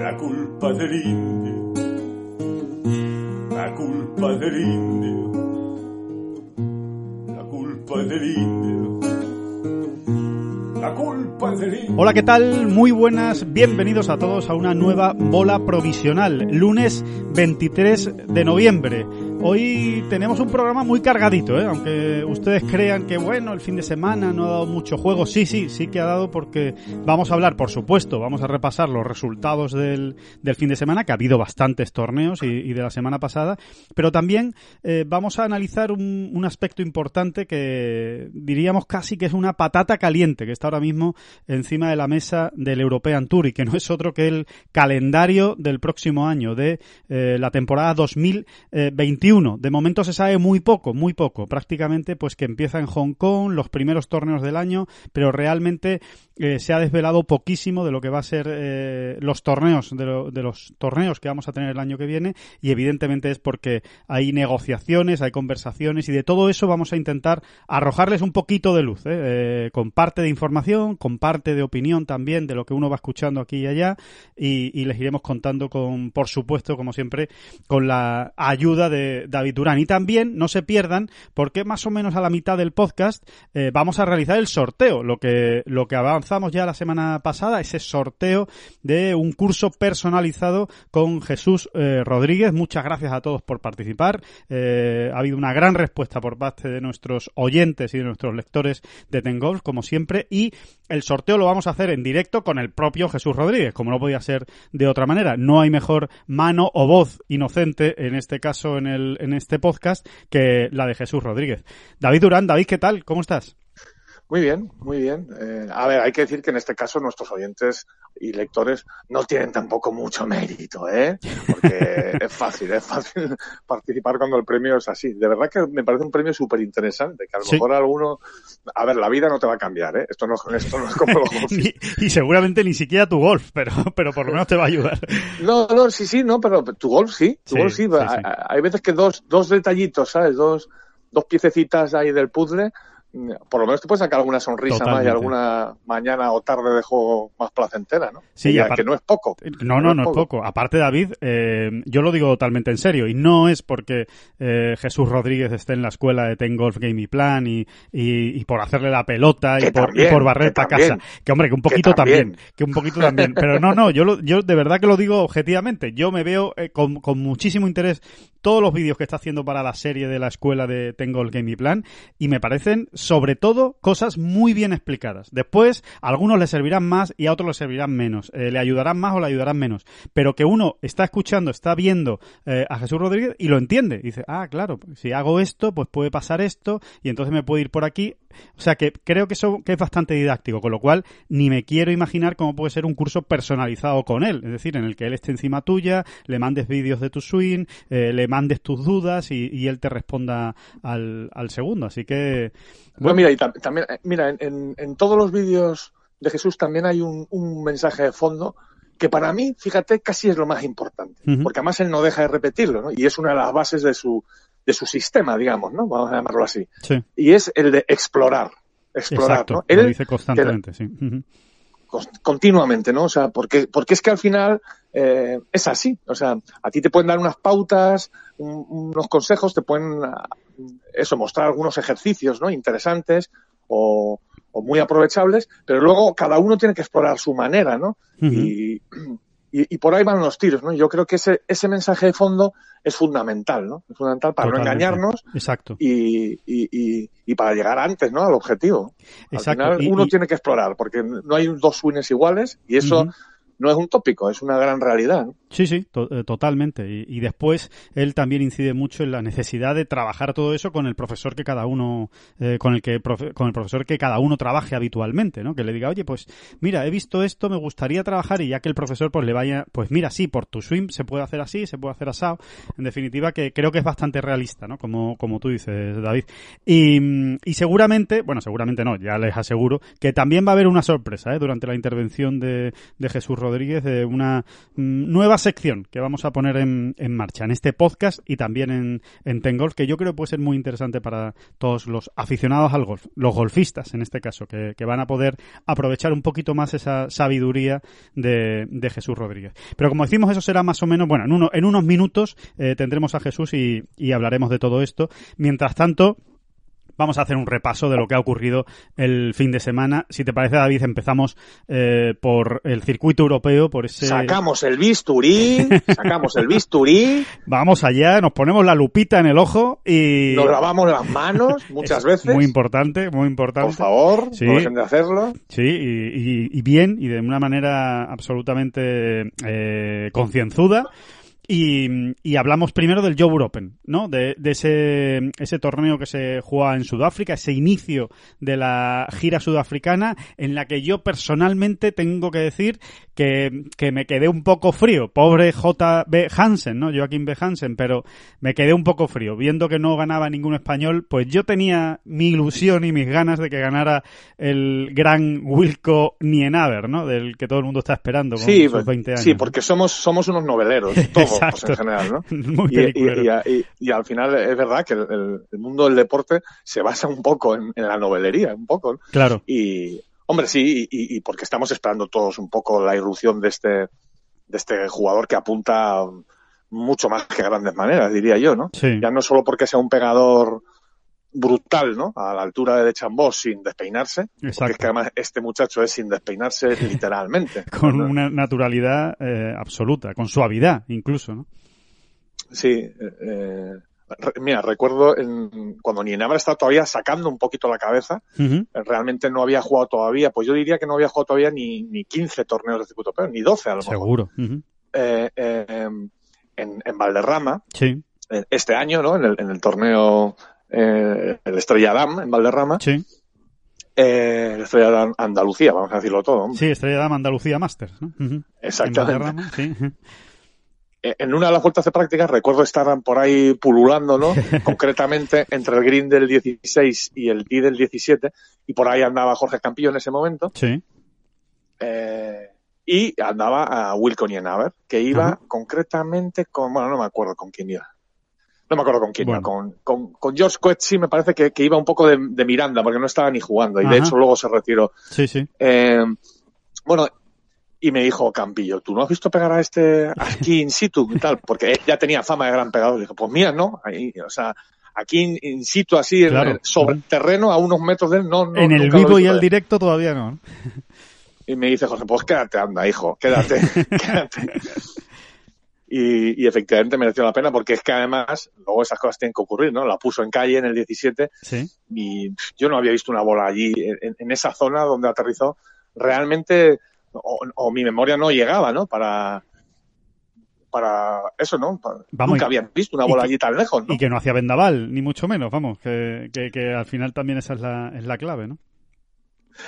la culpa del indio, la culpa del indio, la culpa del indio, la culpa del indio. Hola, ¿qué tal? Muy buenas, bienvenidos a todos a una nueva bola provisional, lunes 23 de noviembre. Hoy tenemos un programa muy cargadito, ¿eh? aunque ustedes crean que bueno, el fin de semana no ha dado mucho juego, sí, sí, sí que ha dado porque vamos a hablar, por supuesto, vamos a repasar los resultados del, del fin de semana, que ha habido bastantes torneos y, de la semana pasada, pero también eh, vamos a analizar un, un, aspecto importante que diríamos casi que es una patata caliente, que está ahora mismo encima de la mesa del European Tour y que no es otro que el calendario del próximo año, de eh, la temporada 2021. De momento se sabe muy poco, muy poco. Prácticamente pues que empieza en Hong Kong, los primeros torneos del año, pero realmente eh, se ha desvelado poquísimo de lo que va a ser eh, los torneos, de, lo, de, los torneos que vamos a tener el año que viene y evidentemente es porque hay negociaciones, hay conversaciones y de todo eso vamos a intentar arrojarles un poquito de luz, ¿eh? con parte de información, con parte de opinión también de lo que uno va escuchando aquí y allá y, y les iremos contando con, por supuesto, como siempre, con la ayuda de David Durán. Y también no se pierdan, porque más o menos a la mitad del podcast eh, vamos a realizar el sorteo, lo que, lo que avanzamos ya la semana pasada, ese sorteo de un curso personalizado con Jesús eh, Rodríguez. Muchas gracias a todos por participar. Eh, ha habido una gran respuesta por parte de nuestros oyentes y de nuestros lectores de Tengolf, como siempre, y el sorteo lo vamos a hacer en directo con el propio Jesús Rodríguez, como no podía ser de otra manera. No hay mejor mano o voz inocente, en este caso en, el, en este podcast, que la de Jesús Rodríguez. David Durán, David, ¿qué tal? ¿Cómo estás? Muy bien, muy bien. Eh, a ver, hay que decir que en este caso nuestros oyentes y lectores no tienen tampoco mucho mérito, ¿eh? Porque es fácil, es fácil participar cuando el premio es así. De verdad que me parece un premio súper interesante, que a lo sí. mejor alguno... A ver, la vida no te va a cambiar, ¿eh? Esto no, esto no es como los golf. y, y, seguramente ni siquiera tu golf, pero, pero por lo menos te va a ayudar. No, no, sí, sí, no, pero tu golf sí, tu sí, golf sí. sí hay, hay veces que dos, dos detallitos, ¿sabes? Dos, dos piececitas ahí del puzzle por lo menos te puedes sacar alguna sonrisa Totalmente. más y alguna mañana o tarde de juego más placentera, ¿no? Sí, ya, que no es poco. No, no, no, es poco. poco. Aparte, David, eh, yo lo digo totalmente en serio y no es porque eh, Jesús Rodríguez esté en la escuela de Ten Golf Game y Plan y, y, y, por hacerle la pelota y por, también, y por, barrer para casa. Que hombre, que un poquito que también. también. que un poquito también. Pero no, no, yo, lo, yo de verdad que lo digo objetivamente. Yo me veo eh, con, con muchísimo interés todos los vídeos que está haciendo para la serie de la escuela de Ten Golf Game y Plan y me parecen sobre todo cosas muy bien explicadas. Después, a algunos le servirán más y a otros le servirán menos. Eh, le ayudarán más o le ayudarán menos. Pero que uno está escuchando, está viendo eh, a Jesús Rodríguez y lo entiende. Dice, ah, claro, si hago esto, pues puede pasar esto y entonces me puede ir por aquí. O sea que creo que eso que es bastante didáctico, con lo cual ni me quiero imaginar cómo puede ser un curso personalizado con él. Es decir, en el que él esté encima tuya, le mandes vídeos de tu swing, eh, le mandes tus dudas y, y él te responda al, al, segundo. Así que. Bueno, mira, y también, mira, en, en, todos los vídeos de Jesús también hay un, un, mensaje de fondo que para mí, fíjate, casi es lo más importante. Uh -huh. Porque además él no deja de repetirlo, ¿no? Y es una de las bases de su, de su sistema, digamos, ¿no? Vamos a llamarlo así. Sí. Y es el de explorar. Explorar, Exacto, ¿no? Él, lo dice constantemente, sí. Uh -huh continuamente, ¿no? O sea, porque, porque es que al final eh, es así. O sea, a ti te pueden dar unas pautas, un, unos consejos, te pueden, eso, mostrar algunos ejercicios, ¿no? Interesantes o, o, muy aprovechables, pero luego cada uno tiene que explorar su manera, ¿no? Uh -huh. Y, y, por ahí van los tiros, ¿no? Yo creo que ese, ese mensaje de fondo es fundamental, ¿no? Es fundamental para no engañarnos. Exacto. Y, y, y, para llegar antes, ¿no? Al objetivo. Exacto. Al final uno tiene que explorar, porque no hay dos winners iguales y eso no es un tópico, es una gran realidad. Sí, sí, eh, totalmente. Y, después él también incide mucho en la necesidad de trabajar todo eso con el profesor que cada uno, eh, con el que con el profesor que cada uno trabaje habitualmente, ¿no? Que le diga, oye, pues mira, he visto esto, me gustaría trabajar y ya que el profesor pues le vaya, pues mira, sí, por tu swim se puede hacer así, se puede hacer asado. En definitiva, que creo que es bastante realista, ¿no? Como, como tú dices, David. Y, y seguramente, bueno, seguramente no, ya les aseguro que también va a haber una sorpresa, ¿eh? Durante la intervención de, de Jesús Rodríguez Rodríguez de una mm, nueva sección que vamos a poner en, en marcha en este podcast y también en, en Tengolf, que yo creo puede ser muy interesante para todos los aficionados al golf, los golfistas en este caso, que, van a poder aprovechar un poquito más esa sabiduría de, de, Jesús Rodríguez. Pero como decimos, eso será más o menos, bueno, en, uno, en unos minutos eh, tendremos a Jesús y, y hablaremos de todo esto. Mientras tanto, vamos a hacer un repaso de lo que ha ocurrido el fin de semana. Si te parece, David, empezamos eh, por el circuito europeo, por ese... Sacamos el bisturí, sacamos el bisturí. Vamos allá, nos ponemos la lupita en el ojo y... Nos lavamos las manos muchas veces. Muy importante, muy importante. Por favor, sí. no dejen de hacerlo. Sí, y, bien, y de una manera absolutamente eh, concienzuda. Y, hablamos primero del Joe Open, ¿no? De, ese, ese torneo que se juega en Sudáfrica, ese inicio de la gira sudafricana, en la que yo personalmente tengo que decir que, que me quedé un poco frío. Pobre J.B. Hansen, ¿no? Joaquín B. Hansen, pero me quedé un poco frío. Viendo que no ganaba ningún español, pues yo tenía mi ilusión y mis ganas de que ganara el gran Wilco Nienaber, ¿no? Del que todo el mundo está esperando con sí, sus 20 años. Sí, porque somos, somos unos noveleros, todos pues, en general, ¿no? y, al final es verdad que el, mundo del deporte se basa un poco en, la novelería, un poco. Claro. Y, hombre, sí, y, porque estamos esperando todos un poco la irrupción de este, de este jugador que apunta mucho más que grandes maneras, diría yo, ¿no? Ya no solo porque sea un pegador brutal, ¿no? A la altura de Chambó sin despeinarse. Exacto. Porque es que además este muchacho es sin despeinarse literalmente. con una naturalidad eh, absoluta, con suavidad incluso, ¿no? Sí. Eh, eh mira, recuerdo en, cuando Nienaber estaba todavía sacando un poquito la cabeza, eh, realmente no había jugado todavía, pues yo diría que no había jugado todavía ni, ni 15 torneos de circuito pero ni 12 a lo mejor. Seguro. eh, en, en Valderrama, sí. este año, ¿no? En el, en el torneo eh, el Estrella Damm en Valderrama. Sí. Eh, el Estrella Damm Andalucía, vamos a decirlo todo. Sí, Estrella Damm Andalucía Masters, ¿no? Exactamente. En, sí. Eh, en una de las vueltas de práctica recuerdo estar por ahí pululando, ¿no? Concretamente entre el green del 16 y el tee del 17, y por ahí andaba Jorge Campillo en ese momento. Sí. Eh, y andaba a Wilco Nienaber, que iba concretamente con, bueno, no me acuerdo con quién iba no me acuerdo con quién, con, con, con, George sí me parece que, que iba un poco de, de, Miranda, porque no estaba ni jugando, y de hecho luego se retiró. Sí, sí. Eh, bueno, y me dijo Campillo, ¿tú no has visto pegar a este aquí in situ y tal? Porque él ya tenía fama de gran pegador. Y dije, pues mira, ¿no? Ahí, o sea, aquí in, situ, así, sobre el terreno, a unos metros de él, no, no En el vivo y el directo todavía no. Y me dice José, pues quédate, anda, hijo, quédate, quédate. Y, y, efectivamente mereció la pena porque es que además luego esas cosas tienen que ocurrir, ¿no? La puso en calle en el 17 ¿Sí? y yo no había visto una bola allí en, en esa zona donde aterrizó. Realmente, o, o, mi memoria no llegaba, ¿no? Para, para eso, ¿no? vamos, Nunca habían visto una bola allí tan lejos, ¿no? Y que no hacía vendaval, ni mucho menos, vamos, que, que, que al final también esa es la, es la clave, ¿no?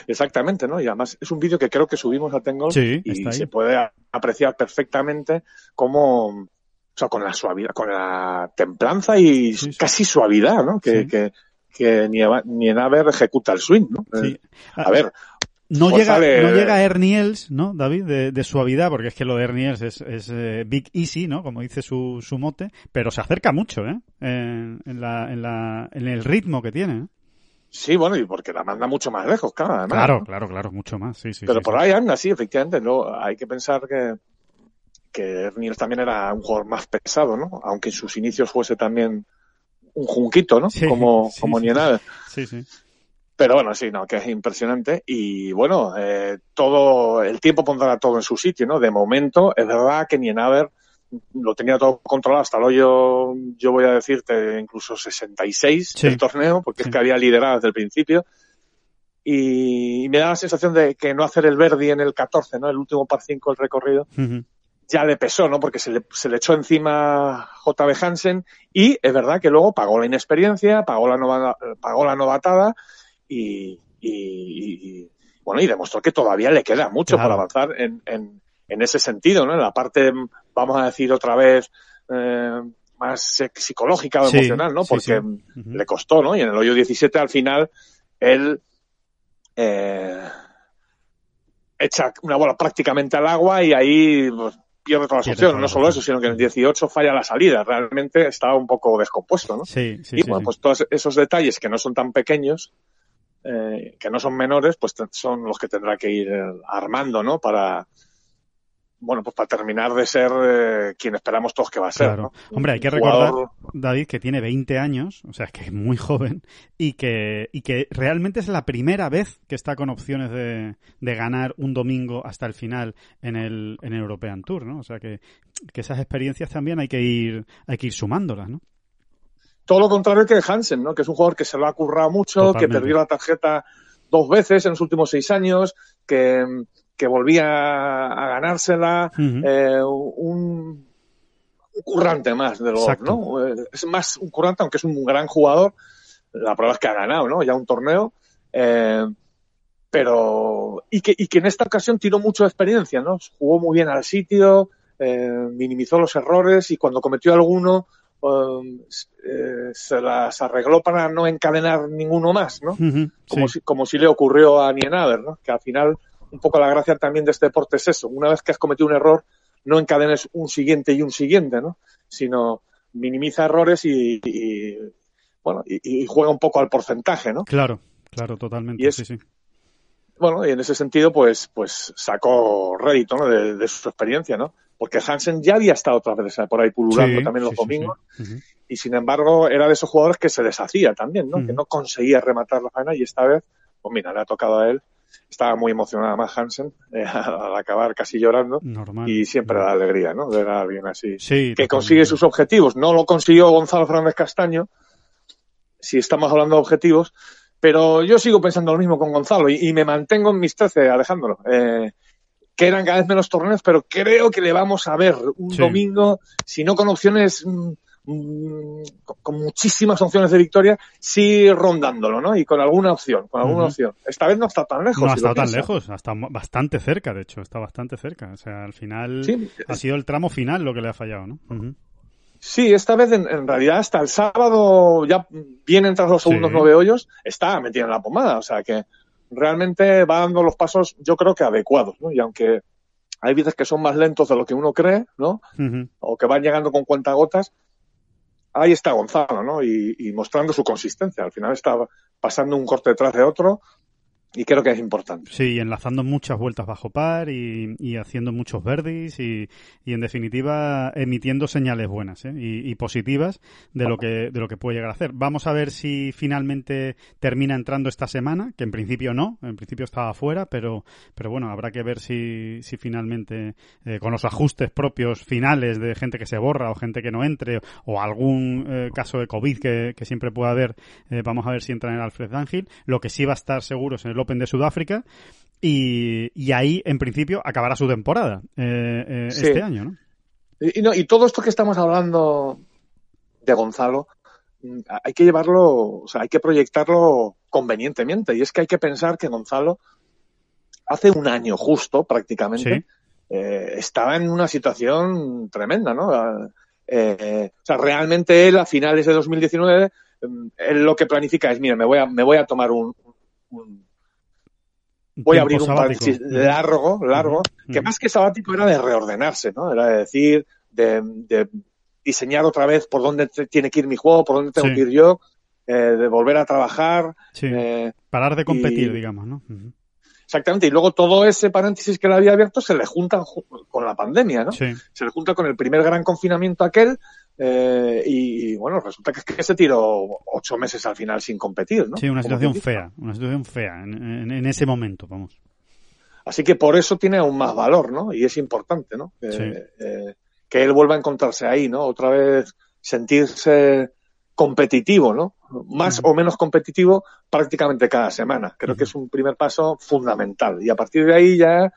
Exactamente, ¿no? Y además es un vídeo que creo que subimos a Tengol y se puede apreciar perfectamente cómo, o sea, con la suavidad, con la templanza y casi suavidad, ¿no? Que, que, que Nienaber ejecuta el swing, ¿no? A ver, no llega, no llega a Erniels, ¿no, David? De, de, suavidad, porque es que lo de Erniels es, es eh, Big Easy, ¿no? Como dice su, su mote, pero se acerca mucho, ¿eh? En, en, la, en, la, en el ritmo que tiene, ¿eh? Sí, bueno, y porque la manda mucho más lejos, claro. Además, claro, claro, claro, mucho más, sí, sí. Pero por sí. ahí anda, sí, efectivamente. No, hay que pensar que, que Niels también era un jugador más pesado, ¿no? Aunque en sus inicios fuese también un junquito, ¿no? Sí, como como sí. Nienaber. Sí, sí. Pero bueno, sí, no, que es impresionante. Y bueno, eh, todo, el tiempo pondrá todo en su sitio, ¿no? De momento, es verdad que Nienaber lo tenía todo controlado hasta el hoyo, yo voy a decirte, incluso 66 del torneo, porque es que había liderado desde el principio. Y, me da la sensación de que no hacer el Verdi en el 14, ¿no? El último par 5 del recorrido, ya le pesó, ¿no? Porque se le, se le echó encima JB Hansen y es verdad que luego pagó la inexperiencia, pagó la, pagó la novatada y, y, bueno, y demostró que todavía le queda mucho para avanzar en, en, en, ese sentido, ¿no? En la parte, vamos a decir otra vez, eh, más psicológica o emocional, ¿no? Porque le costó, ¿no? Y en el hoyo 17 al final él eh, echa una bola prácticamente al agua y ahí pues, pierde todas las opciones. No solo eso, sino que en el 18 falla la salida. Realmente estaba un poco descompuesto, ¿no? Sí, sí, y bueno, pues todos esos detalles que no son tan pequeños, eh, que no son menores, pues son los que tendrá que ir eh, armando, ¿no? Para, bueno, pues para terminar de ser eh, quien esperamos todos que va a ser. ¿no? Hombre, hay que recordar, David, que tiene 20 años, o sea, que es muy joven, y que, y que realmente es la primera vez que está con opciones de, de ganar un domingo hasta el final en el, en el European Tour, ¿no? O sea, que, que esas experiencias también hay que ir, hay que ir sumándolas, ¿no? Todo lo contrario que Hansen, ¿no? Que es un jugador que se lo ha currado mucho, que perdió la tarjeta dos veces en los últimos seis años, que que volvía a ganársela, eh, un, currante más de lo, ¿no? Eh, es más un currante, aunque es un gran jugador. La prueba es que ha ganado, ¿no? Ya un torneo. Eh, pero, y que, y que en esta ocasión tiró mucho de experiencia, ¿no? Jugó muy bien al sitio, minimizó los errores y cuando cometió alguno, se las arregló para no encadenar ninguno más, ¿no? como, si, como si le ocurrió a Nienaber, ¿no? Que al final un poco la gracia también de este deporte es eso. Una vez que has cometido un error, no encadenes un siguiente y un siguiente, ¿no? Sino minimiza errores y, bueno, y, juega un poco al porcentaje, ¿no? Claro, claro, totalmente. sí, sí. Bueno, y en ese sentido, pues, pues sacó rédito ¿no? de, su experiencia, ¿no? Porque Hansen ya había estado otras veces por ahí pululando también los domingos, y sin embargo era de esos jugadores que se deshacía también, ¿no? Que no conseguía rematar la faena y esta vez, pues mira, le ha tocado a él estaba muy emocionada más Hansen eh, al acabar casi llorando y siempre da alegría, ¿no? Ver a alguien así que consigue sus objetivos. No lo consiguió Gonzalo Fernández Castaño, si estamos hablando de objetivos, pero yo sigo pensando lo mismo con Gonzalo y, me mantengo en mis 13, Alejandro. Eh, que eran cada vez menos torneos, pero creo que le vamos a ver un domingo, si no con opciones mm, con muchísimas opciones de victoria, sí rondándolo, ¿no? Y con alguna opción, con alguna opción. Esta vez no está tan lejos. No ha estado tan lejos, está bastante cerca, de hecho, está bastante cerca. O sea, al final ha sido el tramo final lo que le ha fallado, ¿no? Sí, esta vez en, realidad hasta el sábado, ya vienen tras los segundos nueve hoyos, está metido en la pomada. O sea que realmente va dando los pasos, yo creo que adecuados, ¿no? Y aunque hay veces que son más lentos de lo que uno cree, ¿no? O que van llegando con cuentagotas, ahí está Gonzalo, ¿no? Y, mostrando su consistencia. Al final está pasando un corte detrás de otro y creo que es importante. Sí, enlazando muchas vueltas bajo par y, haciendo muchos verdes y, en definitiva emitiendo señales buenas ¿eh? y, positivas de lo que de lo que puede llegar a hacer. Vamos a ver si finalmente termina entrando esta semana, que en principio no, en principio estaba fuera, pero pero bueno habrá que ver si, si finalmente eh, con los ajustes propios finales de gente que se borra o gente que no entre o algún eh, caso de covid que, que siempre pueda haber, vamos a ver si entra en el Alfred Ángel. Lo que sí va a estar seguro es el Open de Sudáfrica y, ahí, en principio, acabará su temporada eh, eh, este año, ¿no? Y, ¿no? y todo esto que estamos hablando de Gonzalo, mm, hay que llevarlo, o sea, hay que proyectarlo convenientemente. Y es que hay que pensar que Gonzalo, hace un año justo, prácticamente, eh, estaba en una situación tremenda, ¿no? o sea, realmente él a finales de 2019, mm, él lo que planifica es, mira, me voy a, me voy a tomar un voy a abrir un paréntesis largo, largo, que más que sabático era de reordenarse, ¿no? Era de decir, de, diseñar otra vez por dónde tiene que ir mi juego, por dónde tengo que ir yo, eh, de volver a trabajar. Eh, Parar de competir, digamos, ¿no? Exactamente, y luego todo ese paréntesis que le había abierto se le junta con la pandemia, ¿no? Sí. Se le junta con el primer gran confinamiento aquel, eh, y, y, bueno, resulta que, que se tiró ocho meses al final sin competir, ¿no? Sí, una situación fea, una situación fea en, en- en ese momento, vamos. Así que por eso tiene aún más valor, ¿no? Y es importante, ¿no? Sí. eh, que él vuelva a encontrarse ahí, ¿no? Otra vez sentirse competitivo, ¿no? Más o menos competitivo prácticamente cada semana. Creo que es un primer paso fundamental. Y a partir de ahí ya,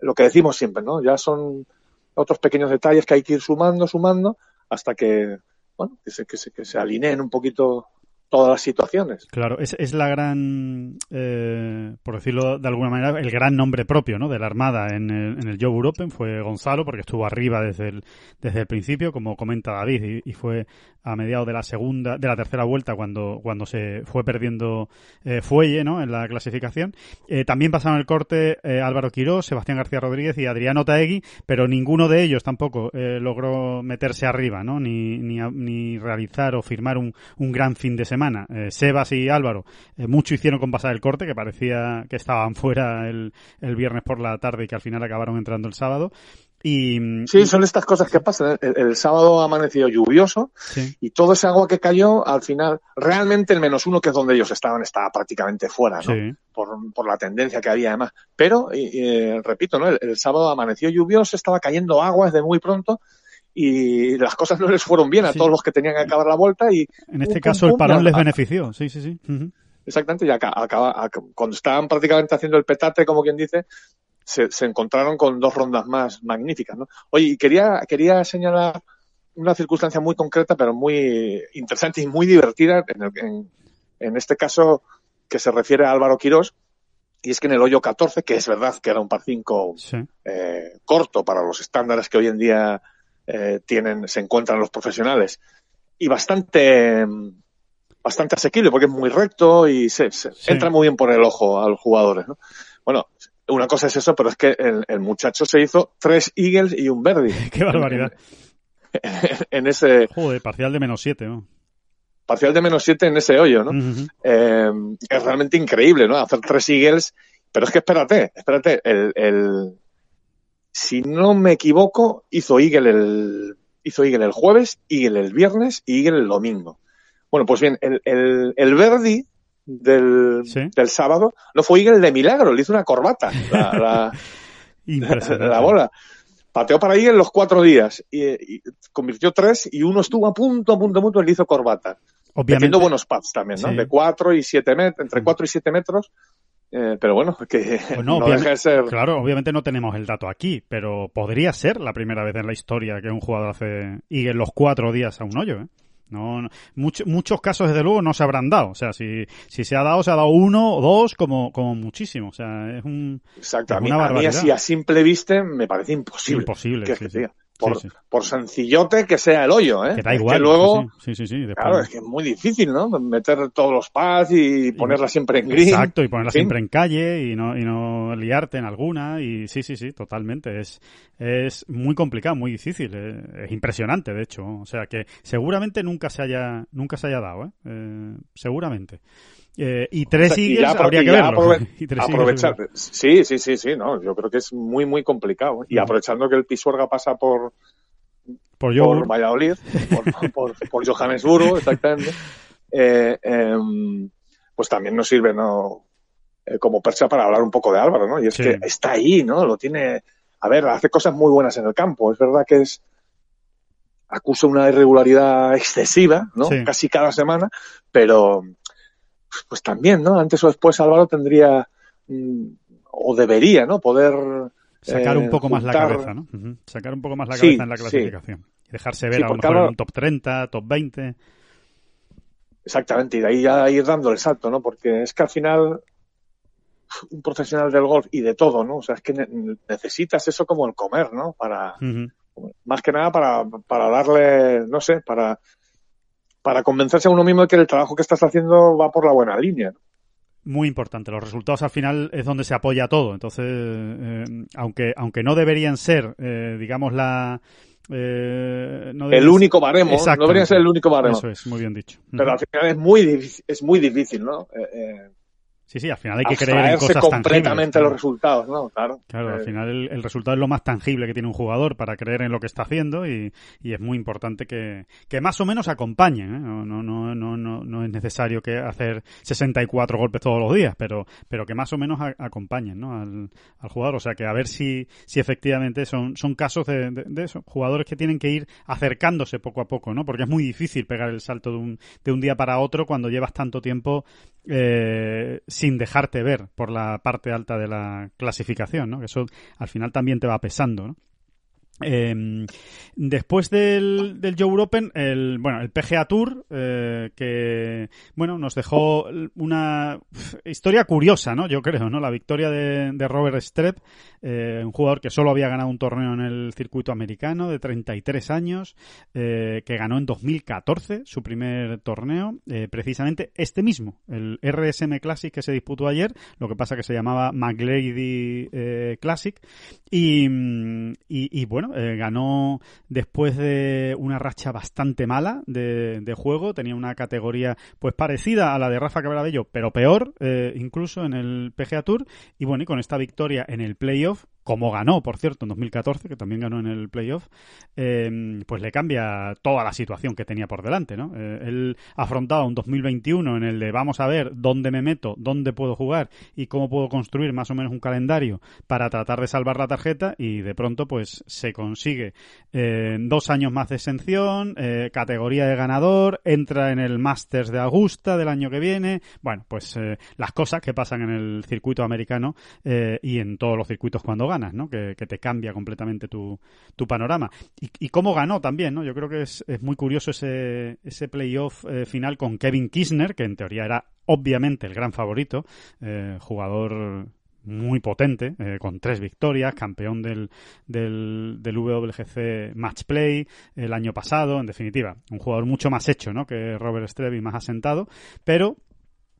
lo que decimos siempre, ¿no? Ya son otros pequeños detalles que hay que ir sumando, sumando, hasta que, bueno, que se, que se, que se alineen un poquito todas las situaciones. Claro, es, es la gran, eh, por decirlo de alguna manera, el gran nombre propio ¿no? de la Armada en el, en el Job Open fue Gonzalo, porque estuvo arriba desde el, desde el principio, como comenta David, y, fue a mediados de la segunda, de la tercera vuelta cuando, cuando se fue perdiendo eh, fuelle ¿no? en la clasificación. Eh, también pasaron el corte eh, Álvaro Quirós, Sebastián García Rodríguez y Adriano Taegui, pero ninguno de ellos tampoco eh, logró meterse arriba, ¿no? Ni, ni, ni realizar o firmar un, un gran fin de semana. Eh, Sebas y Álvaro eh, mucho hicieron con pasar el corte, que parecía que estaban fuera el, el viernes por la tarde y que al final acabaron entrando el sábado. Y, Sí, son estas cosas que pasan. El, el sábado ha amanecido lluvioso sí, y todo ese agua que cayó, al final, realmente el menos uno, que es donde ellos estaban, estaba prácticamente fuera, ¿no? sí, Por, por la tendencia que había además. Pero, y- y, repito, ¿no? El, el sábado amaneció lluvioso, estaba cayendo agua desde muy pronto y las cosas no les fueron bien a Sí. todos los que tenían que acabar la vuelta y en este pum, caso pum, el parón les a- benefició. Sí, sí, sí. Exactamente, y aca- acaba, ac- cuando estaban prácticamente haciendo el petate, como quien dice, se, se encontraron con dos rondas más magníficas, ¿no? Oye, y quería, quería señalar una circunstancia muy concreta, pero muy interesante y muy divertida, en, el- en- en este caso que se refiere a Álvaro Quirós, y es que en el hoyo 14, que es verdad que era un par 5 Sí, eh, corto para los estándares que hoy en día eh, tienen, se encuentran los profesionales y bastante, bastante asequible porque es muy recto y se, se- Sí. entra muy bien por el ojo a los jugadores. ¿no? Bueno, una cosa es eso, pero es que el, el muchacho se hizo tres Eagles y un Verdi qué barbaridad. en ese Joder, parcial de menos siete, ¿no? parcial de menos siete en ese hoyo, ¿no? Eh, es realmente increíble, ¿no? Hacer tres Eagles. Pero es que espérate, espérate. El, el, si no me equivoco, hizo Eagle el, hizo Eagle el jueves, Eagle el viernes y Eagle el domingo. Bueno, pues bien, el, el, el Verdi del, Sí. del sábado no fue Eagle de milagro, le hizo una corbata, la, la, Impresionante. la bola. Pateó para Eagle los cuatro días y, y convirtió tres y uno estuvo a punto, a punto, a punto, y le hizo corbata. Obviamente, Metiendo buenos pads también, ¿no? Sí. De 4 y 7 metros, entre Mm. 4 y 7 metros. Eh, pero bueno, que Pues no, no, deja de ser. Claro, obviamente no tenemos el dato aquí, pero podría ser la primera vez en la historia que un jugador hace y en los cuatro días a un hoyo, ¿eh? No, no- mucho- muchos casos desde luego no se habrán dado. O sea, si, si se ha dado, se ha dado uno o dos como, como muchísimo. O sea, es un Exacto, a es mí, una a mí así a simple vista me parece imposible. imposible. que, sí, que sí. Por, Sí, sí. por sencillote que sea el hoyo, ¿eh? Que da Es igual. que luego, sí, sí, sí, claro, es que es muy difícil, ¿no? Meter todos los pads y ponerla siempre en green. Exacto, y ponerla siempre en calle y no, y no liarte en alguna. Y sí, sí, sí, totalmente. Es, es muy complicado, muy difícil. eh, Es impresionante, de hecho. O sea que seguramente nunca se haya, nunca se haya dado, ¿eh? Eh, seguramente. Eh, y tres O sea, y Eagles habría y que verlo. Y tres aprovechar. Sí, sí, sí, sí, no. Yo creo que es muy, muy complicado. Y aprovechando que el Pisuerga pasa por, Por yo, por Valladolid, por, por, por Johannesburgo, exactamente, eh, em, pues también nos sirve, ¿no? Eh, como percha para hablar un poco de Álvaro, ¿no? Y es Sí. que está ahí, ¿no? Lo tiene, a ver, hace cosas muy buenas en el campo. Es verdad que es, acusa una irregularidad excesiva, ¿no? Sí. Casi cada semana, pero, pues también, ¿no? Antes o después Álvaro tendría, mm, o debería, ¿no? Poder, sacar eh, un poco más la cabeza, ¿no? Sacar un poco más la Sí, cabeza en la sí. clasificación. Y dejarse ver Sí, a lo mejor en un top 30, top 20. Exactamente, y de ahí ya ir dando el salto, ¿no? Porque es que al final un profesional del golf y de todo, ¿no? O sea, es que ne- necesitas eso como el comer, ¿no? Para, más que nada para, para darle, no sé, para, para convencerse a uno mismo de que el trabajo que estás haciendo va por la buena línea. ¿no? muy importante. Los resultados al final es donde se apoya todo. Entonces, eh, aunque, aunque no deberían ser, eh, digamos, la. eh, no El único baremo, no debería ser el único baremo. Eso es, muy bien dicho. Pero al final es muy difícil, es muy difícil, ¿no? Eh, Sí, sí, al final hay que creer en cosas completamente los resultados, ¿no? Claro. Claro, al eh, final el, resultado es lo más tangible que tiene un jugador para creer en lo que está haciendo y, y es muy importante que, que, más o menos acompañen, ¿eh? No, no, no, no, no, es necesario que hacer 64 golpes todos los días, pero, pero que más o menos acompañen, ¿no? Al, al, jugador. O sea, que a ver si, si efectivamente son, son casos de, de, eso, jugadores que tienen que ir acercándose poco a poco, ¿no? Porque es muy difícil pegar el salto de un, de un día para otro cuando llevas tanto tiempo eh, sin dejarte ver por la parte alta de la clasificación, ¿no? Eso al final también te va pesando, ¿no? Eh, después del, del Joe Open, el, bueno, el PGA Tour, eh, que, bueno, nos dejó una historia curiosa, ¿no? Yo creo, ¿no? La victoria de, Robert Streb, eh, un jugador que solo había ganado un torneo en el circuito americano de 33 años, eh, que ganó en 2014 su primer torneo, precisamente este mismo, el RSM Classic que se disputó ayer, lo que pasa que se llamaba McLady Classic, y, y bueno, eh, ganó después de una racha bastante mala de, juego. Tenía una categoría pues parecida a la de Rafa Cabrabello, pero peor, eh, incluso en el PGA Tour. Y bueno, y con esta victoria en el playoff, como ganó, por cierto, en 2014, que también ganó en el playoff, eh, pues le cambia toda la situación que tenía por delante, ¿no? Eh, él afrontaba un 2021 en el de vamos a ver dónde me meto, dónde puedo jugar y cómo puedo construir más o menos un calendario para tratar de salvar la tarjeta y de pronto pues se consigue eh, dos años más de exención, categoría de ganador, entra en el Masters de Augusta del año que viene, bueno, pues las cosas que pasan en el circuito americano y en todos los circuitos cuando gana ¿no? Que, te cambia completamente tu, panorama. Y, cómo ganó también, ¿no? Yo creo que es, muy curioso ese, playoff eh, final con Kevin Kisner, que en teoría era obviamente el gran favorito, eh, jugador muy potente, eh, con tres victorias, campeón del, del, del WGC Match Play el año pasado, en definitiva, un jugador mucho más hecho ¿no? que Robert Strevi, más asentado, pero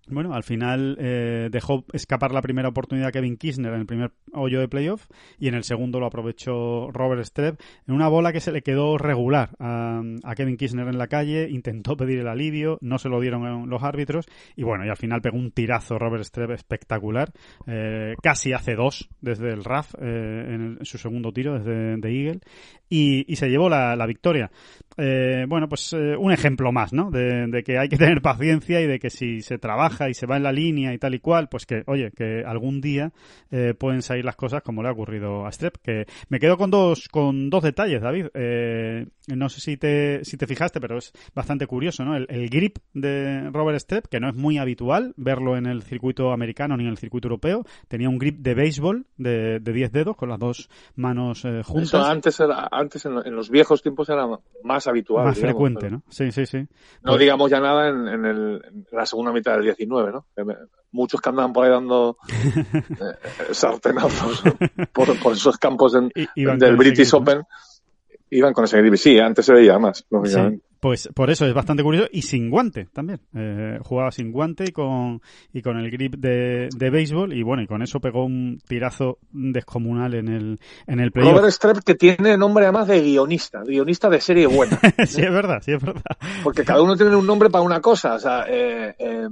bueno, al final eh, dejó escapar la primera oportunidad Kevin Kisner en el primer hoyo de playoff y en el segundo lo aprovechó Robert Streb en una bola que se le quedó regular a, Kevin Kisner en la calle, intentó pedir el alivio, no se lo dieron los árbitros y bueno, y al final pegó un tirazo Robert Streb espectacular, eh, casi hace dos desde el RAF eh, en, su segundo tiro desde de Eagle y, se llevó la victoria. Bueno, pues un ejemplo más, ¿no? De, que hay que tener paciencia y de que si se trabaja y se va en la línea y tal y cual, pues que, oye, que algún día eh, pueden salir las cosas como le ha ocurrido a Strep. Que me quedo con dos, con dos detalles, David. Eh, no sé si te, si te fijaste, pero es bastante curioso, ¿no? El, grip de Robert Strep, que no es muy habitual verlo en el circuito americano ni en el circuito europeo. Tenía un grip de béisbol de, de 10 dedos con las dos manos eh, juntas. Antes, antes en, los viejos tiempos era más habitual. Más frecuente, ¿no? Sí, sí, sí. No pues digamos ya nada en, en, el, en la segunda mitad del 19 ¿no? Muchos que andaban por ahí dando eh, sartenazos por, esos campos del British Open iban con ese. Sí, antes se veía más, pues por eso es bastante curioso y sin guante también. Eh, jugaba sin guante y con, y con el grip de, de béisbol y bueno, y con eso pegó un tirazo descomunal en el, en el playoff. Robert Strep que tiene nombre además de guionista, guionista de serie buena. sí, es verdad, sí, es verdad. Porque cada uno tiene un nombre para una cosa. O sea, eh, eh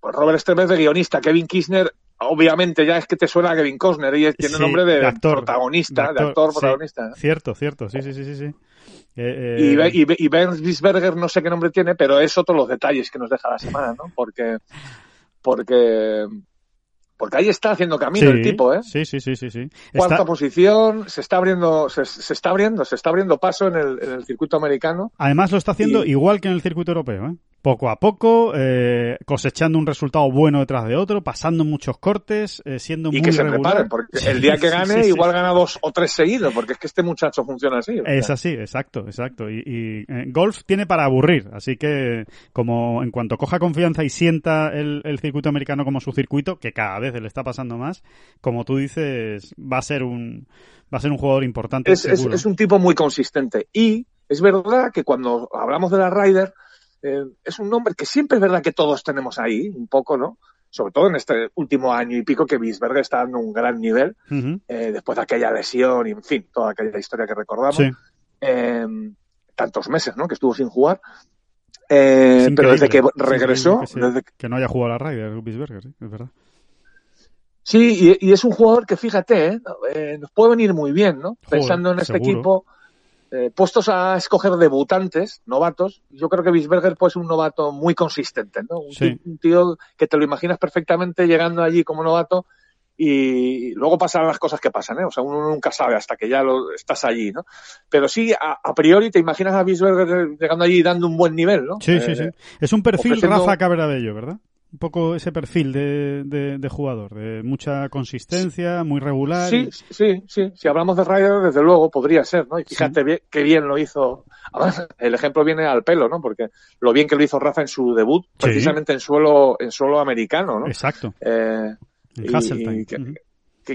pues Robert Streb de guionista, Kevin Kirchner obviamente ya es que te suena a Kevin Costner y tiene nombre de, actor, protagonista, de actor, protagonista. Cierto, cierto, sí, sí, sí, sí. Eh, eh, y, y, Ben Bisberger no sé qué nombre tiene, pero es otro los detalles que nos deja la semana, ¿no? Porque, porque, porque ahí está haciendo camino el tipo, ¿eh? Sí, sí, sí, sí, sí. Cuarta posición, se está abriendo, se, está abriendo, se está abriendo paso en el, en el circuito americano. Además lo está haciendo igual que en el circuito europeo, ¿eh? Poco a poco, eh, cosechando un resultado bueno detrás de otro, pasando muchos cortes, eh, siendo muy Y que se preparen, porque el día que gane igual gana dos o tres seguidos, porque es que este muchacho funciona así. Es así, exacto, exacto. Y, eh, golf tiene para aburrir, así que como en cuanto coja confianza y sienta el, circuito americano como su circuito, que cada vez le está pasando más, como tú dices, va a ser un va a ser un jugador importante. Es, es, es un tipo muy consistente y es verdad que cuando hablamos de la Ryder eh, es un nombre que siempre es verdad que todos tenemos ahí, un poco, ¿no? Sobre todo en este último año y pico que Bisberger está dando un gran nivel, eh, después de aquella lesión y, en fin, toda aquella historia que recordamos. Em, tantos meses, ¿no? Que estuvo sin jugar. Eh, pero desde que regresó... que, se- desde que- no haya jugado a la Ryder, Bisberger, sí, es verdad. Sí, y, y es un jugador que, fíjate, ¿eh? Nos puede venir muy bien, ¿no? Joder, Pensando en este seguro. equipo, eh, puestos a escoger debutantes, novatos, yo creo que Bisberger puede ser un novato muy consistente, ¿no? Un, Sí. un tío que te lo imaginas perfectamente llegando allí como novato y luego pasarán las cosas que pasan, ¿eh? O sea, uno nunca sabe hasta que ya lo, estás allí, ¿no? Pero sí, a, a priori te imaginas a Bisberger llegando allí y dando un buen nivel, ¿no? Sí, sí, Eh, sí. Es un perfil ofreciendo- Rafa Cabrabello, ¿verdad? Un poco ese perfil de, de, de jugador, de mucha consistencia, muy regular. Sí, sí, sí. Si hablamos de Ryder, desde luego podría ser, ¿no? Y fíjate bien- qué bien lo hizo. Además, el ejemplo viene al pelo, ¿no? Porque lo bien que lo hizo Rafa en su debut, precisamente en suelo, en suelo americano, ¿no? Exacto, Eh, en y- Hasseltine. y que- Ujú.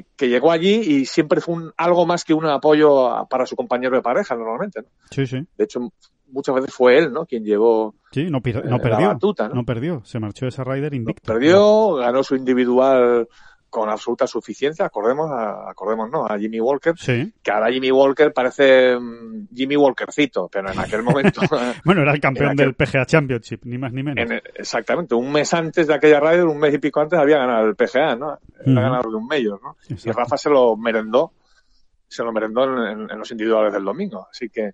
Que, que llegó allí y siempre fue un, algo más que un apoyo a- para su compañero de pareja, normalmente, ¿no? Sí, sí. De hecho, muchas veces fue él, ¿no? Quien llevó Sí, no, pir- eh, no la perdió. batuta, ¿no? No perdió. Se marchó esa Ryder invicto. Perdió, ganó su individual con absoluta suficiencia, acordemos, a, acordemos, ¿no? A Jimmy Walker. Sí. que ahora Jimmy Walker parece mm, Jimmy Walkercito, pero en aquel momento, Bueno, era el campeón aquel- del PGA Championship, ni más ni menos. en- exactamente, un mes antes de aquella radio, un mes y pico antes, había ganado el PGA, ¿no? Era ganador de un mayor, ¿no? Y. Rafa se lo merendó, se lo merendó en, en- en los individuales del domingo. Así que,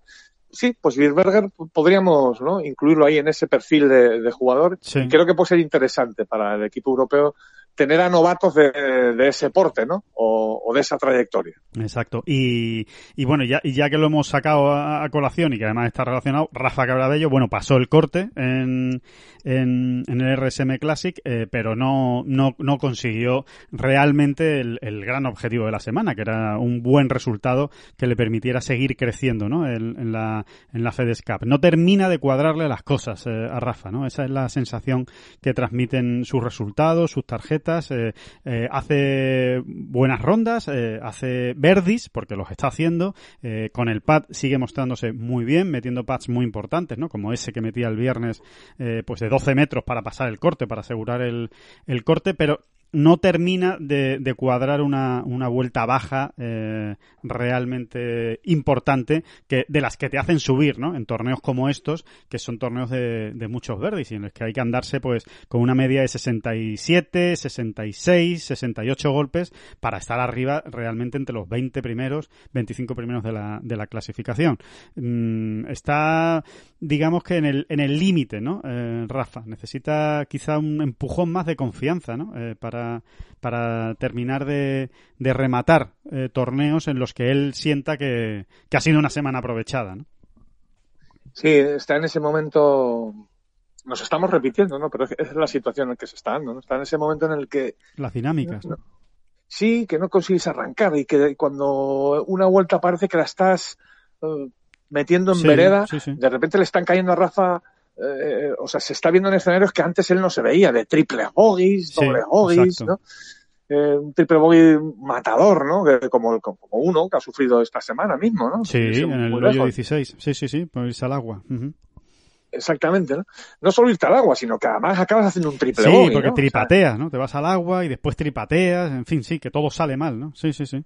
sí, pues Birberger podríamos, ¿no? Incluirlo ahí en ese perfil de, de jugador. Sí. Creo que puede ser interesante para el equipo europeo tener a novatos de, de ese porte, ¿no? O, de esa trayectoria. Exacto. Y, y bueno, ya, ya que lo hemos sacado a, colación y que además está relacionado, Rafa Cabrabello, bueno, pasó el corte en, en, en el RSM Classic, eh, pero no, no, no consiguió realmente el, gran objetivo de la semana, que era un buen resultado que le permitiera seguir creciendo, ¿no? En, en la, en la FedEx Cup. No termina de cuadrarle las cosas eh, a Rafa, ¿no? Esa es la sensación que transmiten sus resultados, sus tarjetas. Eh, eh, hace buenas rondas, eh, hace verdis, porque los está haciendo. con el pad sigue mostrándose muy bien, metiendo pads muy importantes, ¿no? Como ese que metía el viernes, pues de 12 metros para pasar el corte, para asegurar el, el corte, pero no termina de, de cuadrar una, una vuelta baja eh, realmente importante que de las que te hacen subir, ¿no? En torneos como estos, que son torneos de, de muchos verdes y en los que hay que andarse pues con una media de 67, 66, 68 golpes para estar arriba realmente entre los 20 primeros, 25 primeros de la, de la clasificación. Mm, está, digamos que en el en el límite, ¿no? Eh, Rafa necesita quizá un empujón más de confianza, ¿no? Eh, para para terminar de, de rematar eh, torneos en los que él sienta que, que ha sido una semana aprovechada, ¿no? Sí, está en ese momento. Nos estamos repitiendo, ¿no? Pero es la situación en la que se está dando, ¿no? Está en ese momento en el que Las dinámicas. sí, que no consigues arrancar y que cuando una vuelta parece que la estás eh, metiendo en Sí, vereda, sí, sí. de repente le están cayendo a Rafa. Eh, o sea, se está viendo en escenarios que antes él no se veía, de triple bogies, Sí, doble bogies, exacto. ¿no? Eh, un triple bogey matador, ¿no? Que como, como uno que ha sufrido esta semana mismo, ¿no? Sí, en el hoyo lejos. 16. Sí, sí, sí, por irse al agua. Exactamente, ¿no? No solo irte al agua, sino que además acabas haciendo un triple Sí, bogey, porque tripateas, ¿no? Te vas al agua y después tripateas, en fin, sí, que todo sale mal, ¿no? Sí, sí, sí.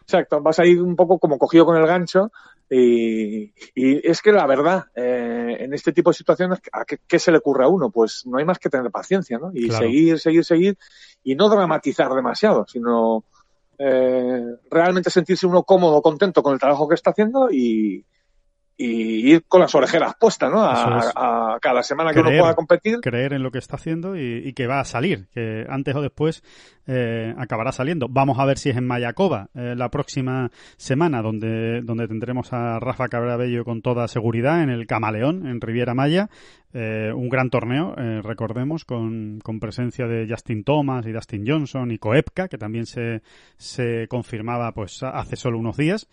exacto, vas a ir un poco como cogido con el gancho y, y es que la verdad, eh, en este tipo de situaciones, ¿a qué, qué se le ocurre a uno? Pues no hay más que tener paciencia, ¿no? Y Claro. seguir, seguir, seguir y no dramatizar demasiado, sino eh, realmente sentirse uno cómodo, contento con el trabajo que está haciendo y, y ir con las orejeras puestas, ¿no? A, es. a cada semana que Creer. uno pueda competir. creer en lo que está haciendo y, y que va a salir, que antes o después eh, acabará saliendo. Vamos a ver si es en Mayacoba eh, la próxima semana, donde, donde tendremos a Rafa Cabrabello con toda seguridad en el Camaleón, en Riviera Maya. Eh, un gran torneo, eh, recordemos, con, con presencia de Justin Thomas y Dustin Johnson y Koepka, que también se, se confirmaba pues hace solo unos días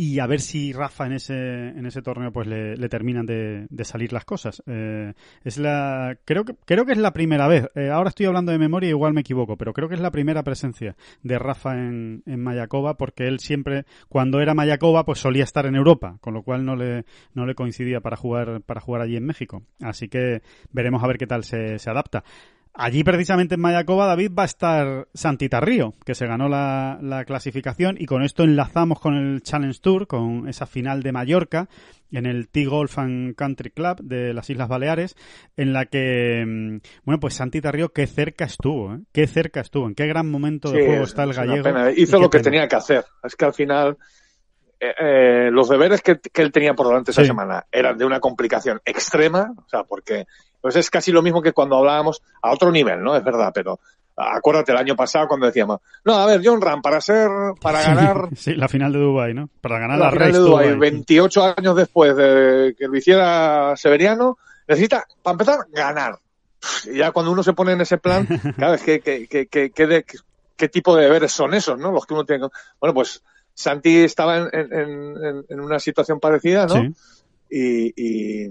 y a ver si Rafa en ese en ese torneo pues le, le terminan de, de salir las cosas. Eh, es la creo que creo que es la primera vez. Eh, ahora estoy hablando de memoria igual me equivoco pero creo que es la primera presencia de Rafa en, en Mayacoba porque él siempre cuando era Mayacoba pues solía estar en Europa con lo cual no le no le coincidía para jugar para jugar allí en México. Así que veremos a ver qué tal se, se adapta Allí precisamente en Mayacoba, David, va a estar Santita Río, que se ganó la, la, clasificación y con esto enlazamos con el Challenge Tour, con esa final de Mallorca en el T-Golf and Country Club de las Islas Baleares, en la que, mm, bueno, pues Santita Río, qué cerca estuvo, ¿eh? qué cerca estuvo, en qué gran momento de juego está el gallego. Hizo lo que tenía que hacer. Es que al final eh, eh, los deberes que, él tenía por delante esa semana eran de una complicación extrema, o sea, porque pues es casi lo mismo que cuando hablábamos a otro nivel, ¿no? Es verdad, pero acuérdate el año pasado cuando decíamos, no, a ver, John Ram, para ser, para ganar... Sí, la final de Dubai, ¿no? Para ganar la, final de Dubai, 28 años después de que lo hiciera Severiano, necesita, para empezar, ganar. Y ya cuando uno se pone en ese plan, claro, es que, que, que, que, qué tipo de deberes son esos, ¿no? Los que uno tiene Bueno, pues Santi estaba en, en, en una situación parecida, ¿no? Sí. Y, y,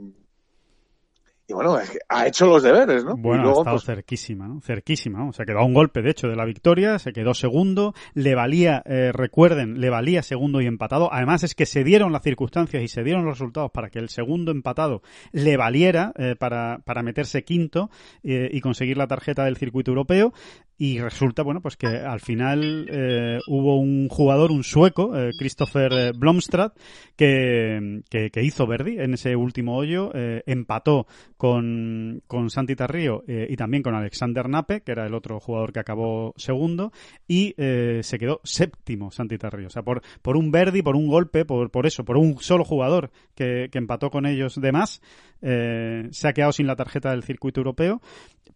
y bueno, es que ha hecho los deberes, ¿no? Bueno, luego, ha estado pues... cerquísima, ¿no? Cerquísima, ¿no? O sea, quedó a un golpe, de hecho, de la victoria, se quedó segundo, le valía, eh, recuerden, le valía segundo y empatado. Además es que se dieron las circunstancias y se dieron los resultados para que el segundo empatado le valiera eh, para, para meterse quinto eh, y conseguir la tarjeta del circuito europeo. Y resulta, bueno, pues que al final eh, hubo un jugador, un sueco, eh, Christopher Blomstrad, que, que, que, hizo Verdi en ese último hoyo, eh, empató con, con Santi Tarrío eh, y también con Alexander Nape, que era el otro jugador que acabó segundo, y eh, se quedó séptimo Santi Tarrío. O sea, por, por un Verdi, por un golpe, por, por eso, por un solo jugador que, que empató con ellos de más, eh, se ha quedado sin la tarjeta del circuito europeo.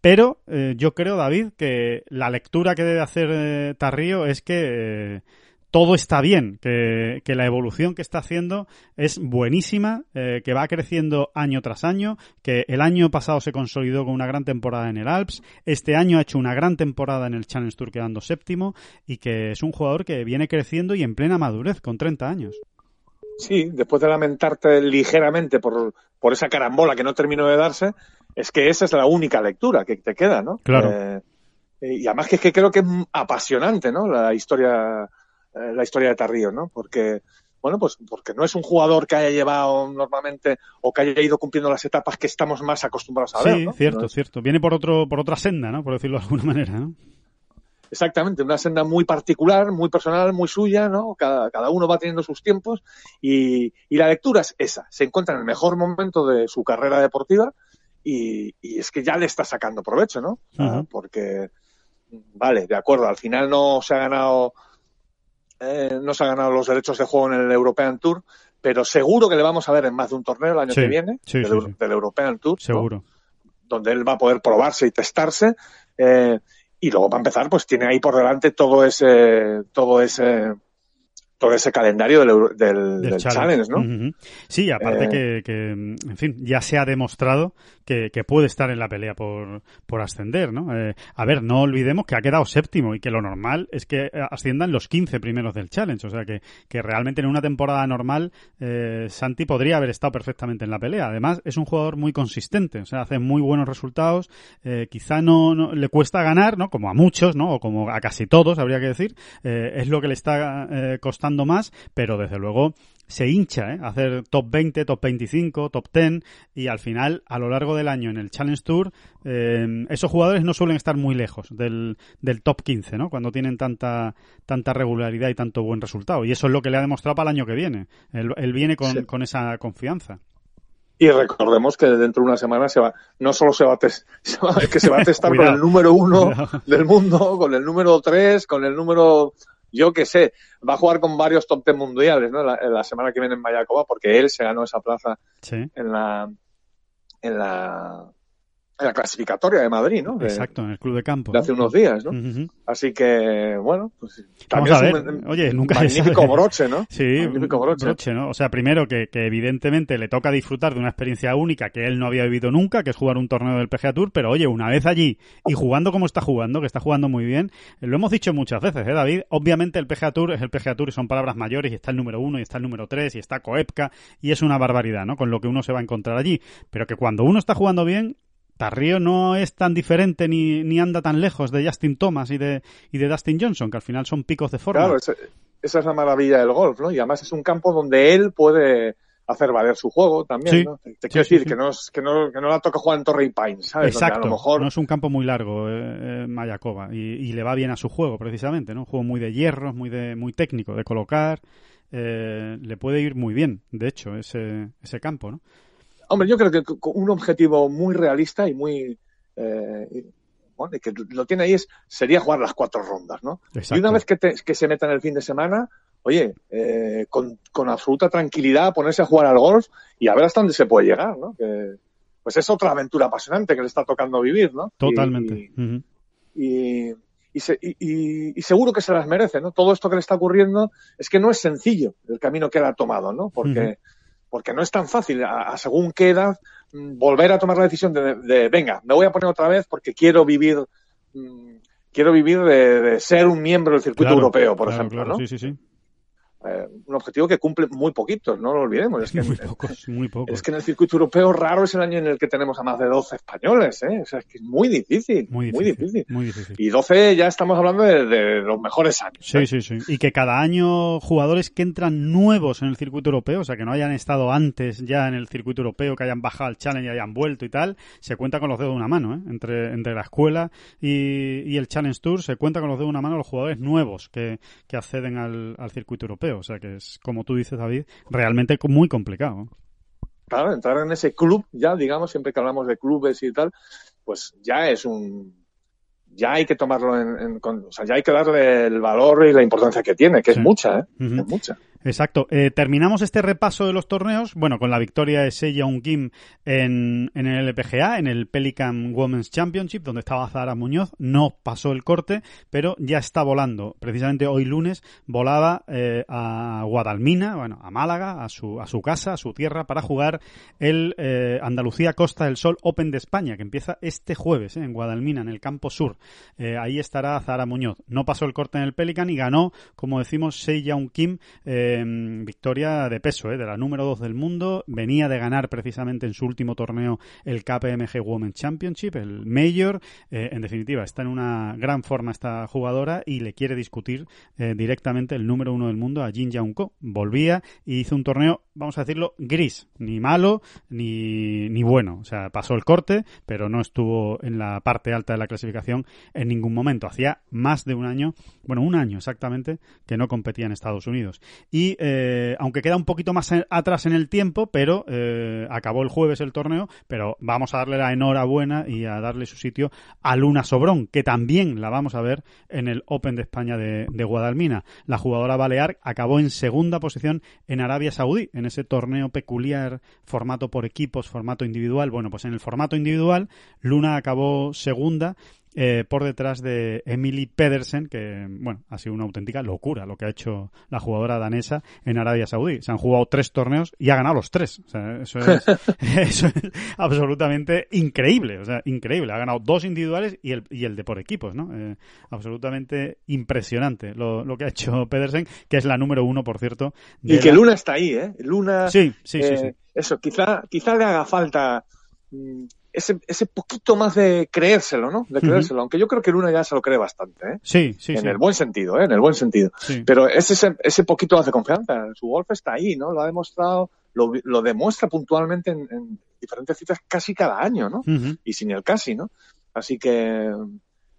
Pero eh, yo creo, David, que la lectura que debe hacer eh, Tarrío es que eh, todo está bien, que, la evolución que está haciendo es buenísima, que va creciendo año tras año, que el año pasado se consolidó con una gran temporada en el Alps, este año ha hecho una gran temporada en el Challenge Tour quedando séptimo y que es un jugador que viene creciendo y en plena madurez con 30 años. Sí, después de lamentarte ligeramente por, por esa carambola que no terminó de darse, es que esa es la única lectura que te queda, ¿no? Claro. Eh, y además que es que creo que es apasionante, ¿no? La historia, eh, la historia de Tarrío, ¿no? Porque, bueno, pues porque no es un jugador que haya llevado normalmente o que haya ido cumpliendo las etapas que estamos más acostumbrados a sí, ver. Sí, ¿no? cierto, ¿no? cierto. Viene por otro, por otra senda, ¿no? Por decirlo de alguna manera, ¿no? Exactamente, una senda muy particular, muy personal, muy suya, ¿no? Cada, cada uno va teniendo sus tiempos y, y, la lectura es esa. Se encuentra en el mejor momento de su carrera deportiva y, y es que ya le está sacando provecho, ¿no? Porque, vale, de acuerdo, al final no se ha ganado, eh, no se ha ganado los derechos de juego en el European Tour, pero seguro que le vamos a ver en más de un torneo el año sí, que viene, sí, del, sí, del, European Tour. Seguro. ¿no? Donde él va a poder probarse y testarse. Eh, y luego para empezar pues tiene ahí por delante todo ese todo ese todo ese calendario del, del, del, del challenge. challenge, ¿no? Uh -huh. Sí, aparte eh... que, que, en fin, ya se ha demostrado que, puede estar en la pelea por, por ascender, ¿no? Eh, a ver, no olvidemos que ha quedado séptimo y que lo normal es que asciendan los 15 primeros del challenge, o sea que, que realmente en una temporada normal eh, Santi podría haber estado perfectamente en la pelea. Además, es un jugador muy consistente, o sea, hace muy buenos resultados, eh, quizá no, no, le cuesta ganar, ¿no? Como a muchos, ¿no? O como a casi todos, habría que decir, eh, es lo que le está eh, costando más, pero desde luego se hincha, ¿eh? hacer top 20, top 25, top 10 y al final, a lo largo del año en el Challenge Tour, eh, esos jugadores no suelen estar muy lejos del, del top 15, ¿no? Cuando tienen tanta, tanta regularidad y tanto buen resultado. Y eso es lo que le ha demostrado para el año que viene. Él, él viene con, sí. con esa confianza. Y recordemos que dentro de una semana se va, no solo se va a, tes, se va que se va a testar con el número uno del mundo, con el número tres, con el número yo que sé, va a jugar con varios top ten mundiales, ¿no? La, la, semana que viene en Mayacoba, porque él se ganó esa plaza sí. en la en la en la clasificatoria de Madrid, ¿no? Exacto, en el club de campo. De hace unos días, ¿no? Uh -huh. Así que, bueno, pues también Vamos a ver. Un, Oye, nunca magnífico broche, ¿no? Sí, magnífico broche. broche. ¿no? O sea, primero que, que, evidentemente le toca disfrutar de una experiencia única que él no había vivido nunca, que es jugar un torneo del PGA Tour, pero oye, una vez allí y jugando como está jugando, que está jugando muy bien, lo hemos dicho muchas veces, ¿eh, David? Obviamente el PGA Tour es el PGA Tour y son palabras mayores y está el número uno y está el número tres y está Koepka y es una barbaridad, ¿no? Con lo que uno se va a encontrar allí. Pero que cuando uno está jugando bien, Tarrío no es tan diferente ni, ni anda tan lejos de Justin Thomas y de, y de Dustin Johnson, que al final son picos de forma. Claro, esa, esa es la maravilla del golf, ¿no? Y además es un campo donde él puede, hacer valer su juego también, ¿no? Te, quiero decir que no es, que no, que no la toca jugar en Torrey Pines, ¿sabes? Exacto. a lo mejor... No es un campo muy largo, eh, eh, Mayacoba, y, y, le va bien a su juego, precisamente, ¿no? Un juego muy de hierros, muy de, muy técnico, de colocar, eh, le puede ir muy bien, de hecho, ese, ese campo, ¿no? Hombre, yo creo que un objetivo muy realista y muy, eh, bueno, que lo tiene ahí es, sería jugar las cuatro rondas, ¿no? Exacto. Y una vez que, te, que se meta en el fin de semana, oye, eh, con, con, absoluta tranquilidad ponerse a jugar al golf y a ver hasta dónde se puede llegar, ¿no? Que, pues es otra aventura apasionante que le está tocando vivir, ¿no? Totalmente. Y, uh -huh. y, y, se, y, seguro que se las merece, ¿no? Todo esto que le está ocurriendo es que no es sencillo el camino que él ha tomado, ¿no? Porque, uh -huh. Porque no es tan fácil, a, a, según qué edad, volver a tomar la decisión de, de, venga, me voy a poner otra vez porque quiero vivir, mmm, quiero vivir de, de, ser un miembro del circuito claro, europeo, por claro, ejemplo, claro, ¿no? Sí, sí, sí. Eh, un objetivo que cumple muy poquitos, no lo olvidemos. Es que, muy pocos, muy pocos. Es que en el circuito europeo raro es el año en el que tenemos a más de 12 españoles, ¿eh? O sea, es que es muy difícil, muy difícil. Muy difícil. Muy difícil. Y 12 ya estamos hablando de, de los mejores años. Sí, ¿eh? sí, sí. Y que cada año jugadores que entran nuevos en el circuito europeo, o sea, que no hayan estado antes ya en el circuito europeo, que hayan bajado al challenge y hayan vuelto y tal, se cuenta con los dedos de una mano, ¿eh? Entre, entre la escuela y, y el Challenge Tour se cuenta con los dedos de una mano los jugadores nuevos que, que acceden al, al circuito europeo. O sea, que es como tú dices, David, realmente muy complicado. Claro, entrar en ese club, ya digamos, siempre que hablamos de clubes y tal, pues ya es un. Ya hay que tomarlo en, en o sea, ya hay que darle el valor y la importancia que tiene, que Sí. es mucha, ¿eh? Es mucha. Exacto. Eh, terminamos este repaso de los torneos, bueno, con la victoria de Seyeon Kim en, en el LPGA, en el Pelican Women's Championship, donde estaba Zara Muñoz. No pasó el corte, pero ya está volando. Precisamente hoy lunes volaba eh, a Guadalmina, bueno, a Málaga, a su, a su casa, a su tierra, para jugar el eh, Andalucía Costa del Sol Open de España, que empieza este jueves en Guadalmina, en el campo sur. Ahí estará Zara Muñoz. No pasó el corte en el Pelican y ganó, como decimos, Seyeon Kim. Eh, victoria de peso, ¿eh? de la número 2 del mundo. Venía de ganar precisamente en su último torneo el KPMG Women's Championship, el Major. Eh, en definitiva, está en una gran forma esta jugadora y le quiere discutir eh, directamente el número uno del mundo a Jin Young Ko. Volvía y hizo un torneo, vamos a decirlo, gris. Ni malo ni, ni bueno. O sea, pasó el corte, pero no estuvo en la parte alta de la clasificación en ningún momento. Hacía más de un año, bueno, un año exactamente, que no competía en Estados Unidos. Y eh, aunque queda un poquito más atrás en el tiempo, pero eh, acabó el jueves el torneo, pero vamos a darle la enhorabuena y a darle su sitio a Luna Sobrón, que también la vamos a ver en el Open de España de, de Guadalmina. La jugadora balear acabó en segunda posición en Arabia Saudí, en ese torneo peculiar, formato por equipos, formato individual. Bueno, pues en el formato individual, Luna acabó segunda eh, por detrás de Emily Pedersen, que bueno, ha sido una auténtica locura lo que ha hecho la jugadora danesa en Arabia Saudí. Se han jugado tres torneos y ha ganado los tres. O sea, eso es, eso es absolutamente increíble. O sea, increíble. Ha ganado dos individuales y el, y el de por equipos, ¿no? Eh, absolutamente impresionante lo, lo que ha hecho Pedersen, que es la número uno, por cierto. de Y que la- Luna está ahí, ¿eh? Luna. Sí, sí, sí, eh, sí. Eso, quizá, quizá le haga falta mm, ese, ese poquito más de creérselo, ¿no? De creérselo. Aunque yo creo que Luna ya se lo cree bastante, ¿eh? Sí, sí, en sí. el buen sentido, ¿eh? En el buen sentido. Sí. Pero es ese, ese poquito más de confianza. Su golf está ahí, ¿no? Lo ha demostrado, lo, lo demuestra puntualmente en, en diferentes citas casi cada año, ¿no? Y sin el casi, ¿no? Así que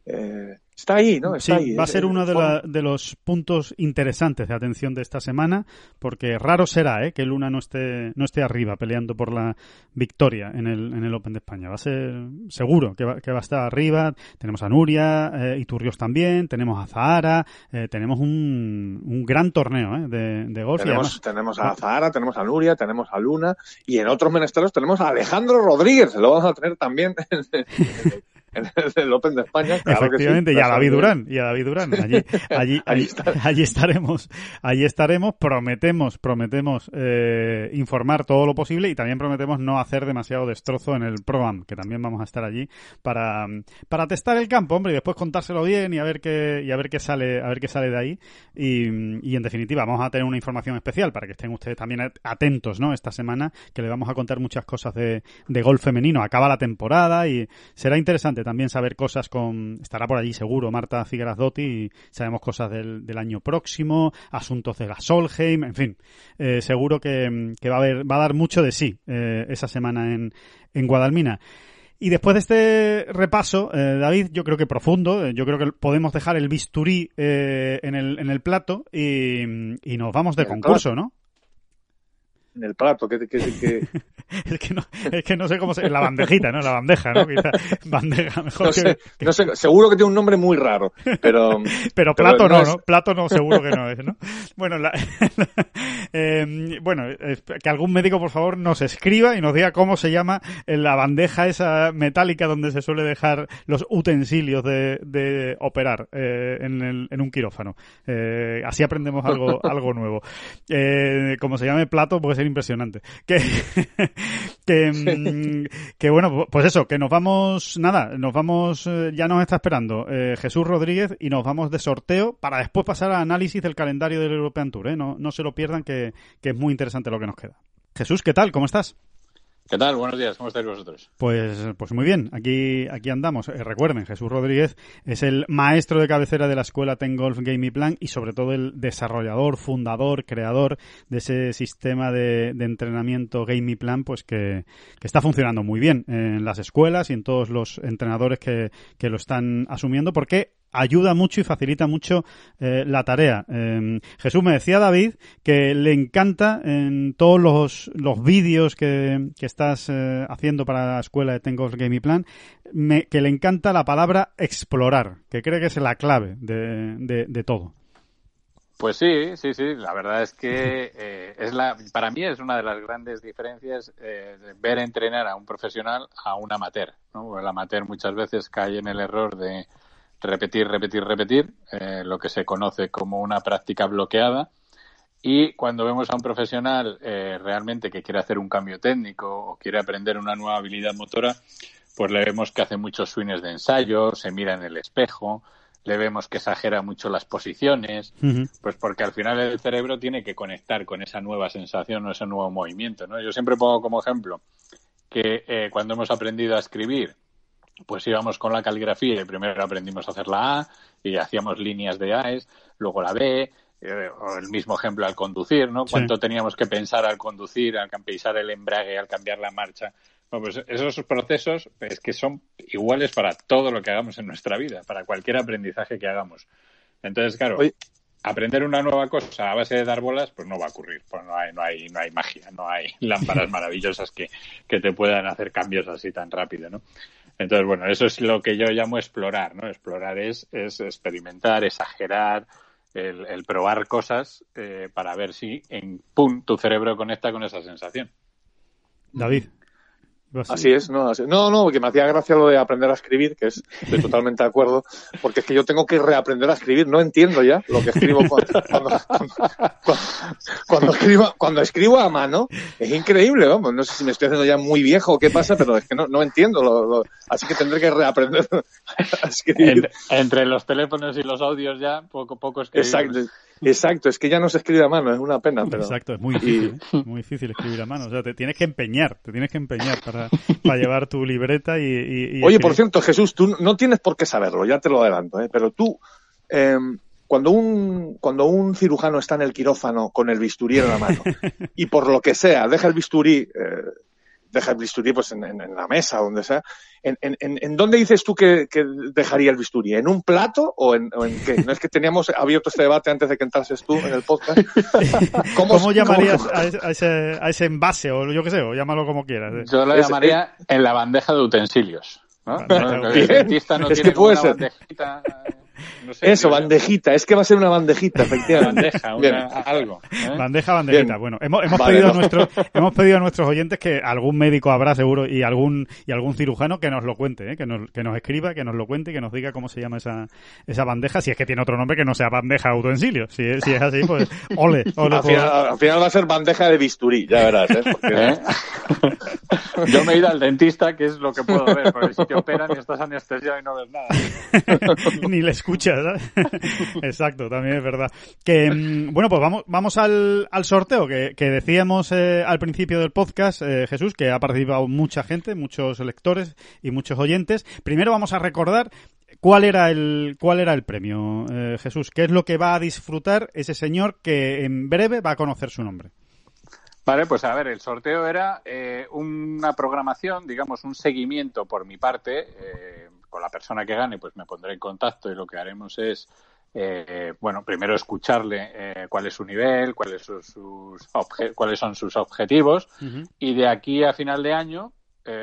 eh, está ahí, ¿no? Está sí, ahí. va a ser uno de, la- de los puntos interesantes de atención de esta semana, porque raro será ¿eh? que Luna no esté, no esté arriba peleando por la victoria en el, en el Open de España. Va a ser seguro que va, que va a estar arriba. Tenemos a Nuria, eh, Iturrios también, tenemos a Zahara, eh, tenemos un, un gran torneo ¿eh? de, de golf. Tenemos, además- tenemos a Zahara, tenemos a Nuria, tenemos a Luna y en otros menesteros tenemos a Alejandro Rodríguez, lo vamos a tener también en el, en el Open de España. Claro que sí. Efectivamente, y a David. Durán, y a David Durán. Allí, allí, allí, estaremos, allí estaremos, prometemos, prometemos eh, informar todo lo posible y también prometemos no hacer demasiado destrozo en el Pro-Am, que también vamos a estar allí para, para testar el campo, hombre, y después contárselo bien y a ver qué, y a ver qué sale, a ver qué sale de ahí. Y, y en definitiva, vamos a tener una información especial para que estén ustedes también at- atentos, ¿no? Esta semana, que le vamos a contar muchas cosas de, de golf femenino. Acaba la temporada y será interesante también saber cosas con, estará por allí seguro Marta Figueras Dotti y sabemos cosas del, del año próximo, asuntos de la Solheim, en fin, eh, seguro que, que, va a haber, va a dar mucho de sí eh, esa semana en, en Guadalmina. Y después de este repaso, eh, David, yo creo que profundo, yo creo que podemos dejar el bisturí eh, en, el, en el plato y, y nos vamos de concurso, ¿no? En el plato, que, que, que... es, que no, es que no sé cómo se... La bandejita, ¿no? La bandeja, ¿no? Quizá bandeja mejor no sé, que... no sé, seguro que tiene un nombre muy raro, pero... pero plato pero no, no, es... ¿no? Plato no, seguro que no es, ¿no? Bueno, la... eh, bueno, que algún médico, por favor, nos escriba y nos diga cómo se llama la bandeja esa metálica donde se suele dejar los utensilios de, de operar eh, en, el, en un quirófano. Eh, así aprendemos algo, algo nuevo. Eh, como se llame plato, pues impresionante. Que, que, sí. que, bueno, pues eso, que nos vamos, nada, nos vamos, ya nos está esperando eh, Jesús Rodríguez y nos vamos de sorteo para después pasar al análisis del calendario del European Tour, ¿eh? No, no se lo pierdan que, que es muy interesante lo que nos queda. Jesús, ¿qué tal? ¿Cómo estás? ¿Qué tal? Buenos días, ¿cómo estáis vosotros? Pues, pues muy bien, aquí, aquí andamos. Eh, recuerden, Jesús Rodríguez es el maestro de cabecera de la escuela Ten Golf Game Plan y sobre todo el desarrollador, fundador, creador de ese sistema de, de entrenamiento Game Plan, pues que, que, está funcionando muy bien en las escuelas y en todos los entrenadores que, que lo están asumiendo, porque ayuda mucho y facilita mucho eh, la tarea. Eh, Jesús me decía David que le encanta en todos los, los vídeos que, que estás eh, haciendo para la escuela de Tengo Game Plan, me, que le encanta la palabra explorar, que cree que es la clave de, de, de todo. Pues sí, sí, sí. La verdad es que es la, para mí es una de las grandes diferencias ver entrenar a un profesional a un amateur. ¿no? El amateur muchas veces cae en el error de repetir, repetir, repetir, eh, lo que se conoce como una práctica bloqueada. Y cuando vemos a un profesional eh, realmente que quiere hacer un cambio técnico o quiere aprender una nueva habilidad motora, pues le vemos que hace muchos swings de ensayo, se mira en el espejo, le vemos que exagera mucho las posiciones, uh -huh. pues porque al final el cerebro tiene que conectar con esa nueva sensación o ese nuevo movimiento. ¿no? Yo siempre pongo como ejemplo que eh, cuando hemos aprendido a escribir, pues íbamos con la caligrafía y primero aprendimos a hacer la A y hacíamos líneas de A's, luego la B, eh, o el mismo ejemplo al conducir, ¿no? Sí. Cuánto teníamos que pensar al conducir, al pisar el embrague, al cambiar la marcha. Bueno, pues esos procesos es que son iguales para todo lo que hagamos en nuestra vida, para cualquier aprendizaje que hagamos. Entonces, claro, Oye. aprender una nueva cosa a base de dar bolas, pues no va a ocurrir. Pues no hay, no hay, no hay magia, no hay lámparas maravillosas que, que te puedan hacer cambios así tan rápido, ¿no? Entonces, bueno, eso es lo que yo llamo explorar, ¿no? Explorar es, es experimentar, exagerar, el, el probar cosas eh, para ver si en pum tu cerebro conecta con esa sensación. David. Así es, no, así, no, no, porque me hacía gracia lo de aprender a escribir, que es, estoy totalmente de acuerdo, porque es que yo tengo que reaprender a escribir, no entiendo ya lo que escribo cuando, cuando, cuando, cuando escribo, cuando escribo a mano, es increíble, vamos, no sé si me estoy haciendo ya muy viejo o qué pasa, pero es que no, no entiendo, lo, lo, así que tendré que reaprender a escribir. Entre, entre, los teléfonos y los audios ya, poco, poco escribimos. Exacto. Exacto, es que ya no se escribe a mano, es una pena. Pero... Exacto, es muy difícil, ¿eh? muy difícil escribir a mano. O sea, te tienes que empeñar, te tienes que empeñar para, para llevar tu libreta y. y, y Oye, por cierto, Jesús, tú no tienes por qué saberlo, ya te lo adelanto, ¿eh? pero tú, eh, cuando, un, cuando un cirujano está en el quirófano con el bisturí en la mano y por lo que sea, deja el bisturí. Eh, deja el bisturí pues en, en, en la mesa, donde sea. ¿En, en, en dónde dices tú que, que, dejaría el bisturí? ¿En un plato o en, o en qué? No es que teníamos abierto este debate antes de que entrases tú en el podcast. ¿Cómo, ¿Cómo llamarías ¿cómo? A, ese, a ese envase o yo qué sé, o llámalo como quieras? Yo lo llamaría en la bandeja de utensilios. ¿no? ¿no? El dentista no es tiene que puede ser. bandejita no sé, Eso, bandejita. Es que va a ser una bandejita, efectivamente. bandeja, una, algo. ¿eh? Bandeja, bandejita. Bien. Bueno, hemos, hemos, vale, pedido no. a nuestro, hemos pedido a nuestros oyentes que algún médico habrá seguro y algún y algún cirujano que nos lo cuente, ¿eh? que, nos, que nos escriba, que nos lo cuente y que nos diga cómo se llama esa, esa bandeja. Si es que tiene otro nombre que no sea bandeja o utensilio. Si, es, si es así, pues ole. ole al, final, al, final, va a ser bandeja de bisturí, ya verás. ¿eh? Porque... ¿Eh? Yo me he ido al dentista, que es lo que puedo ver, porque si te operan y estás anestesiado y no ves nada. ni les escucha, Exacto, también es verdad. Que, mm, bueno, pues vamos, vamos al, al sorteo que, que decíamos eh, al principio del podcast, eh, Jesús, que ha participado mucha gente, muchos lectores y muchos oyentes. Primero vamos a recordar ¿Cuál era el, cuál era el premio, eh, Jesús? ¿Qué es lo que va a disfrutar ese señor que en breve va a conocer su nombre? Vale, pues a ver, el sorteo era eh, una programación, digamos, un seguimiento por mi parte. Eh, con la persona que gane, pues me pondré en contacto y lo que haremos es, eh, bueno, primero escucharle cuál es su nivel, cuáles son sus, cuáles son sus objetivos. Y de aquí a final de año,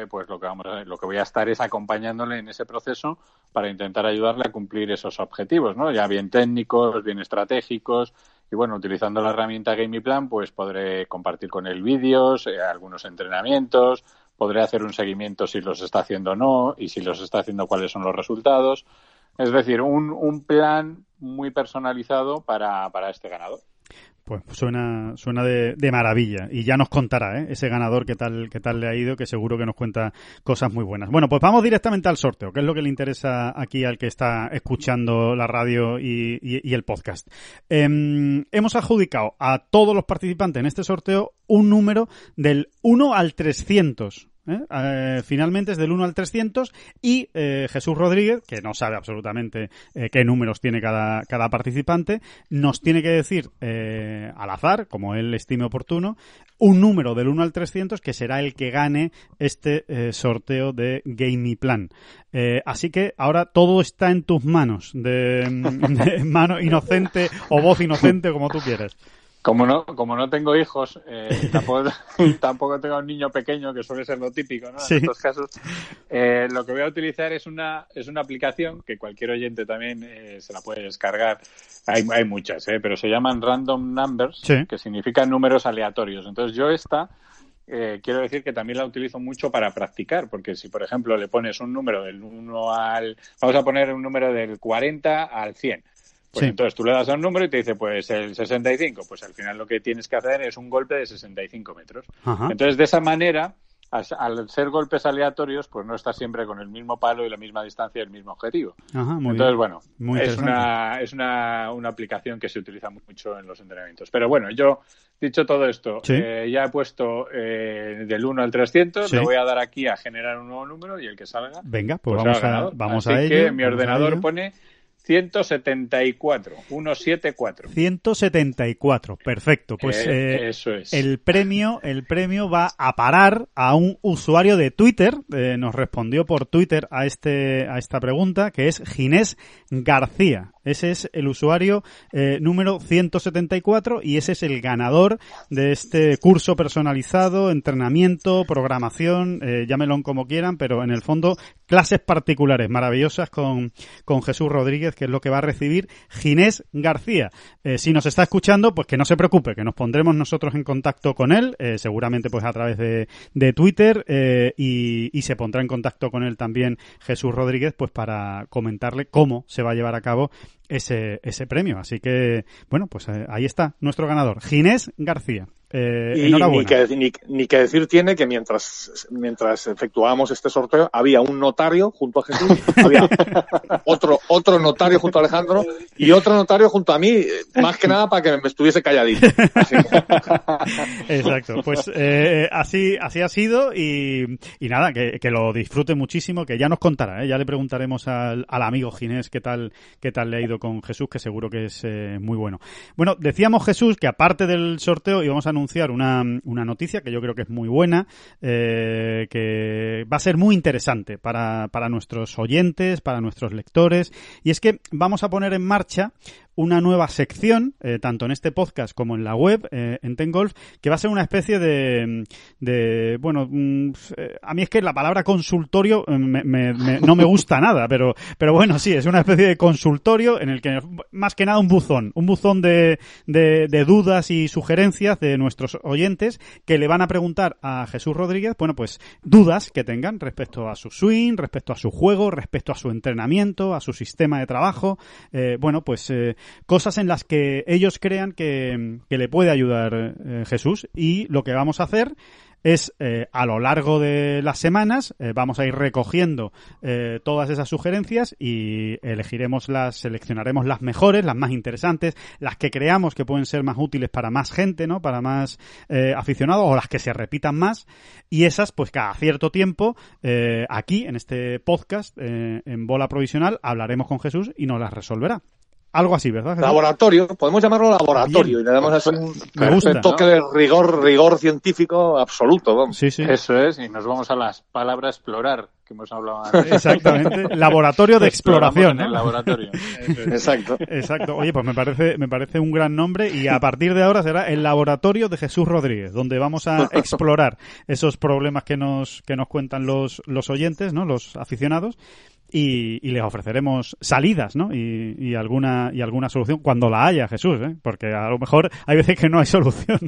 pues lo que vamos a, lo que voy a estar es acompañándole en ese proceso para intentar ayudarle a cumplir esos objetivos, ¿no? Ya bien técnicos, bien estratégicos, y bueno, utilizando la herramienta Plan, pues podré compartir con él vídeos, eh, algunos entrenamientos, podré hacer un seguimiento si los está haciendo o no, y si los está haciendo cuáles son los resultados. Es decir, un, un plan muy personalizado para, este ganador. Pues suena, suena de, maravilla. Y ya nos contará, ¿eh? Ese ganador qué tal, qué tal le ha ido, que seguro que nos cuenta cosas muy buenas. Bueno, pues vamos directamente al sorteo, que es lo que le interesa aquí al que está escuchando la radio y, el podcast. Em, hemos adjudicado a todos los participantes en este sorteo un número del 1 al 300. ¿Eh? Eh, finalmente es del 1 al 300 y eh, Jesús Rodríguez, que no sabe absolutamente qué números tiene cada, cada participante, nos tiene que decir al azar, como él estime oportuno, un número del 1 al 300 que será el que gane este sorteo de Game Plan. así que ahora todo está en tus manos, de, de mano inocente o voz inocente, como tú quieras. Como no, como no tengo hijos, eh, tampoco, tampoco tengo un niño pequeño, que suele ser lo típico, ¿no? En estos casos, eh, lo que voy a utilizar es una, es una aplicación que cualquier oyente también eh, se la puede descargar. Hay, hay muchas, ¿eh? pero se llaman Random Numbers, que significan números aleatorios. Entonces yo esta, eh, quiero decir que también la utilizo mucho para practicar, porque si, por ejemplo, le pones un número del 1 al... Vamos a poner un número del 40 al 100 pues entonces tú le das a un número y te dice, pues el 65. Pues al final lo que tienes que hacer es un golpe de 65 metros. Entonces, de esa manera, al ser golpes aleatorios, pues no estás siempre con el mismo palo y la misma distancia y el mismo objetivo. Entonces, bueno, es, una, es una, una, aplicación que se utiliza mucho en los entrenamientos. Pero bueno, yo, dicho todo esto, eh, ya he puesto eh, del 1 al 300, le voy a dar aquí a generar un nuevo número y el que salga. Venga, pues, pues vamos, a, vamos Así a ello. que mi ordenador pone 174, 174. 174, perfecto. Pues eh, eh, eso es. el premio, el premio va a parar a un usuario de Twitter, eh, nos respondió por Twitter a este a esta pregunta, que es Ginés García. Ese es el usuario eh, número 174 y ese es el ganador de este curso personalizado, entrenamiento, programación, eh, como quieran, pero en el fondo clases particulares maravillosas con, con Jesús Rodríguez, que es lo que va a recibir Ginés García. Eh, si nos está escuchando, pues que no se preocupe, que nos pondremos nosotros en contacto con él, eh, seguramente pues a través de, de Twitter eh, y, y se pondrá en contacto con él también Jesús Rodríguez, pues para comentarle cómo se va a llevar a cabo ese, ese premio. Así que, bueno, pues eh, ahí está nuestro ganador, Ginés García. Eh, y Ni que, ni, que, decir tiene que mientras, mientras efectuábamos este sorteo había un notario junto a Jesús, había otro, otro notario junto a Alejandro y otro notario junto a mí, más que nada para que me estuviese calladito. Exacto, pues eh, así, así ha sido y, y nada, que, que, lo disfrute muchísimo, que ya nos contará, ¿eh? ya le preguntaremos al, al, amigo Ginés qué tal, qué tal le ha ido con Jesús, que seguro que es muy bueno. Bueno, decíamos Jesús que aparte del sorteo íbamos a anunciar una, una noticia que yo creo que es muy buena, eh, que va a ser muy interesante para, para nuestros oyentes, para nuestros lectores, y es que vamos a poner en marcha una nueva sección, eh, tanto en este podcast como en la web, eh, en Tengolf, que va a ser una especie de, de bueno, mm, eh, a mí es que la palabra consultorio eh, me, me, no me gusta nada, pero, pero bueno, sí, es una especie de consultorio en el que más que nada un buzón, un buzón de, de, de dudas y sugerencias de nuestros oyentes que le van a preguntar a Jesús Rodríguez, bueno, pues dudas que tengan respecto a su swing, respecto a su juego, respecto a su entrenamiento, a su sistema de trabajo, bueno, pues cosas en las que ellos crean que, que le puede ayudar eh, Jesús y lo que vamos a hacer es eh, a lo largo de las semanas eh, vamos a ir recogiendo todas esas sugerencias y elegiremos las, seleccionaremos las mejores, las más interesantes, las que creamos que pueden ser más útiles para más gente, ¿no? Para más aficionados o las que se repitan más y esas, pues cada cierto tiempo aquí en este podcast en bola provisional hablaremos con Jesús y nos las resolverá. Algo así, ¿verdad? Laboratorio, podemos llamarlo laboratorio y le damos así un, toque de rigor, rigor científico absoluto. Vamos. Sí, sí. Eso es, y nos vamos a las palabras explorar, que hemos hablado antes. Exactamente, laboratorio de exploración. el laboratorio. Exacto. Exacto. Oye, pues me parece, me parece un gran nombre y a partir de ahora será el laboratorio de Jesús Rodríguez, donde vamos a explorar esos problemas que nos, que nos cuentan los, los oyentes, ¿no? Los aficionados y, y, les ofreceremos salidas, ¿no? Y, y, alguna y alguna solución cuando la haya, Jesús, ¿eh? Porque a lo mejor hay veces que no hay solución.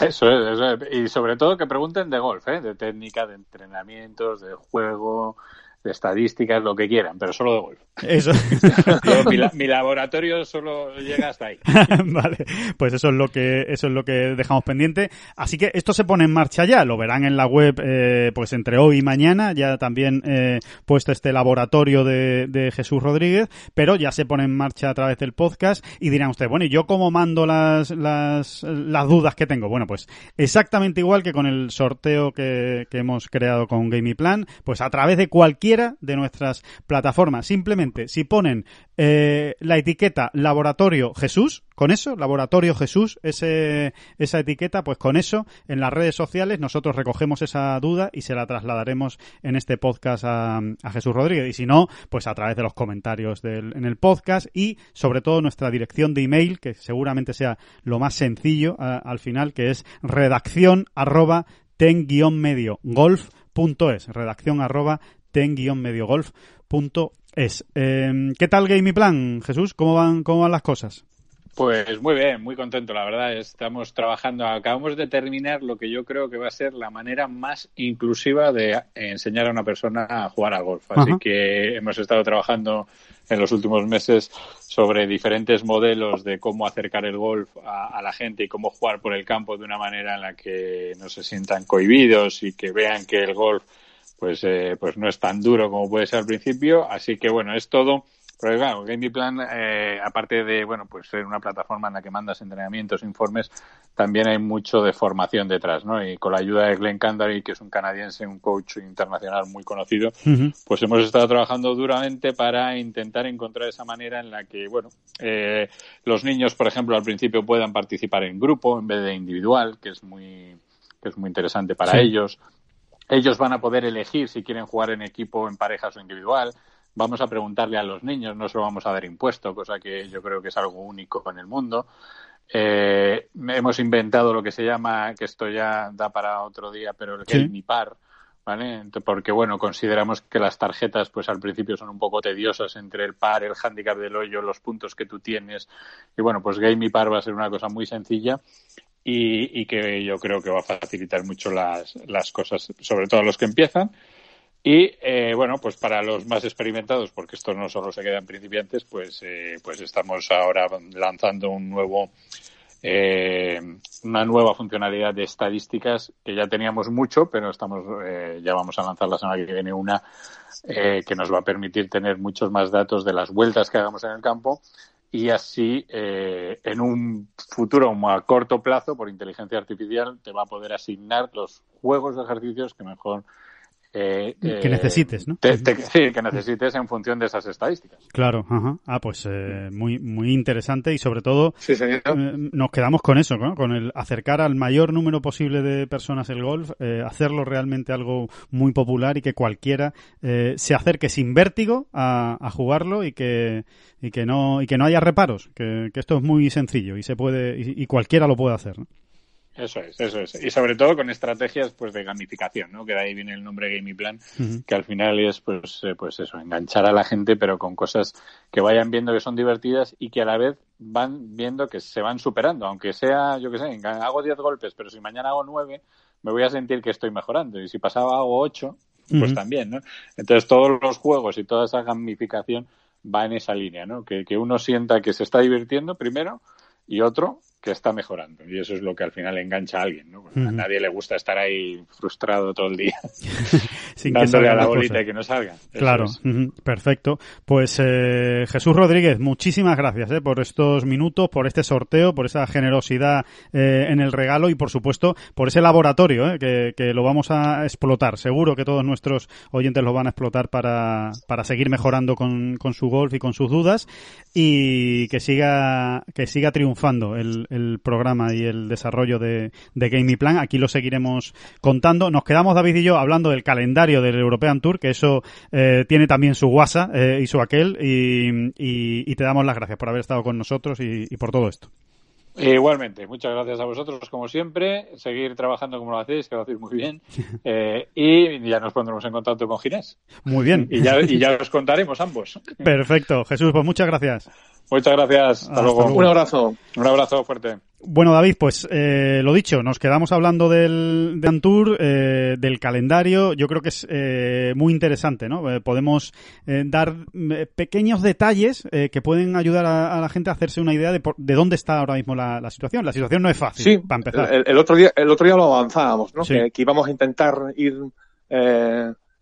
Eso es, eso es. y sobre todo que pregunten de golf, ¿eh? De técnica, de entrenamientos, de juego, de estadísticas, lo que quieran, pero solo de golf. Eso. mi, laboratorio solo llega hasta ahí. vale, pues eso es lo que eso es lo que dejamos pendiente. Así que esto se pone en marcha ya, lo verán en la web eh, pues entre hoy y mañana, ya también eh, puesto este laboratorio de, de, Jesús Rodríguez, pero ya se pone en marcha a través del podcast y dirán ustedes, bueno, ¿y yo cómo mando las, las, las dudas que tengo? Bueno, pues exactamente igual que con el sorteo que, que hemos creado con Plan, pues a través de de nuestras plataformas, simplemente si ponen eh, la etiqueta Laboratorio Jesús, con eso, Laboratorio Jesús, ese, esa etiqueta, pues con eso, en las redes sociales nosotros recogemos esa duda y se la trasladaremos en este podcast a, Jesús Rodríguez. Y si no, pues a través de los comentarios en el podcast y sobre todo nuestra dirección de email, que seguramente sea lo más sencillo al final, que es redacción arroba ten-medio golf.es. Redacción arroba ten-medio golf.es. Eh, ¿Qué tal Game Plan, Jesús? ¿Cómo van, ¿Cómo van las cosas? Pues muy bien, muy contento, la verdad. Estamos trabajando, acabamos de terminar lo que yo creo que va a ser la manera más inclusiva de enseñar a una persona a jugar al golf. Así que hemos estado trabajando en los últimos meses sobre diferentes modelos de cómo acercar el golf a, la gente y cómo jugar por el campo de una manera en la que no se sientan cohibidos y que vean que el golf pues, eh, pues no es tan duro como puede ser al principio. Así que bueno, es todo. Pero claro, Game Plan, eh, aparte de, bueno, pues ser una plataforma en la que mandas entrenamientos, informes, también hay mucho de formación detrás, ¿no? Y con la ayuda de Glenn Candary, que es un canadiense, un coach internacional muy conocido, pues hemos estado trabajando duramente para intentar encontrar esa manera en la que, bueno, eh, los niños, por ejemplo, al principio puedan participar en grupo en vez de individual, que es muy, que es muy interesante para ellos ellos van a poder elegir si quieren jugar en equipo, en parejas o individual. Vamos a preguntarle a los niños, no se lo vamos a dar impuesto, cosa que yo creo que es algo único en el mundo. Eh, hemos inventado lo que se llama, que esto ya da para otro día, pero el ¿Sí? Game Par, ¿vale? Porque, bueno, consideramos que las tarjetas, pues al principio son un poco tediosas entre el par, el handicap del hoyo, los puntos que tú tienes. Y bueno, pues Game Par va a ser una cosa muy sencilla y, que yo creo que va a facilitar mucho las, las cosas, sobre todo a los que empiezan. Y eh, bueno, pues para los más experimentados, porque esto no solo se queda en principiantes, pues, eh, pues estamos ahora lanzando un nuevo, eh, una nueva funcionalidad de estadísticas que ya teníamos mucho, pero estamos, eh, ya vamos a lanzar la semana que viene una eh, que nos va a permitir tener muchos más datos de las vueltas que hagamos en el campo y así eh, en un futuro a corto plazo por inteligencia artificial te va a poder asignar los juegos de ejercicios que mejor eh, que eh, necesites, ¿no? sí, que necesites en función de esas estadísticas. Claro, ajá. Ah, pues eh, muy muy interesante y sobre todo sí, señor. nos quedamos con eso, ¿no? Con el acercar al mayor número posible de personas el golf, hacerlo realmente algo muy popular y que cualquiera se acerque sin vértigo a, a, jugarlo y que y que no y que no haya reparos, que, que esto es muy sencillo y se puede y, y cualquiera lo puede hacer, ¿no? Eso es, eso es. Y sobre todo con estrategias pues de gamificación, ¿no? Que de ahí viene el nombre Game Plan, que al final es pues, eh, pues eso, enganchar a la gente, pero con cosas que vayan viendo que son divertidas y que a la vez van viendo que se van superando, aunque sea, yo qué sé, hago 10 golpes, pero si mañana hago 9, me voy a sentir que estoy mejorando. Y si pasaba hago 8, pues también, ¿no? Entonces todos los juegos y toda esa gamificación va en esa línea, ¿no? Que, que uno sienta que se está divirtiendo primero y otro que está mejorando. Y eso es lo que al final engancha a alguien. ¿no? A nadie le gusta estar ahí frustrado todo el día Sin dándole a la bolita y que no salga. claro, perfecto. Pues eh, Jesús Rodríguez, muchísimas gracias eh, por estos minutos, por este sorteo, por esa generosidad eh, en el regalo y por supuesto por ese laboratorio eh, que, que, lo vamos a explotar. Seguro que todos nuestros oyentes lo van a explotar para, para seguir mejorando con, con su golf y con sus dudas y que siga, que siga triunfando el, el programa y el desarrollo de, de Game Plan. Aquí lo seguiremos contando. Nos quedamos, David y yo, hablando del calendario del European Tour, que eso eh, tiene también su WhatsApp eh, y su aquel, y, y, te damos las gracias por haber estado con nosotros y, y por todo esto. Igualmente, muchas gracias a vosotros como siempre, seguir trabajando como lo hacéis, que lo hacéis muy bien, eh, y ya nos pondremos en contacto con Ginés. Muy bien. Y ya, y ya os contaremos ambos. Perfecto, Jesús, pues muchas gracias. Muchas gracias. Hasta, luego. Un abrazo. Un abrazo fuerte. Bueno, David, pues eh, lo dicho, nos quedamos hablando del de Antour, eh, del calendario. Yo creo que es eh, muy interesante, ¿no? Eh, podemos eh, dar eh, pequeños detalles que pueden ayudar a, a, la gente a hacerse una idea de, por, de dónde está ahora mismo la, la, situación. La situación no es fácil, sí, para empezar. El, el, otro día, el otro día lo avanzábamos, ¿no? Sí. Que, que, íbamos a intentar ir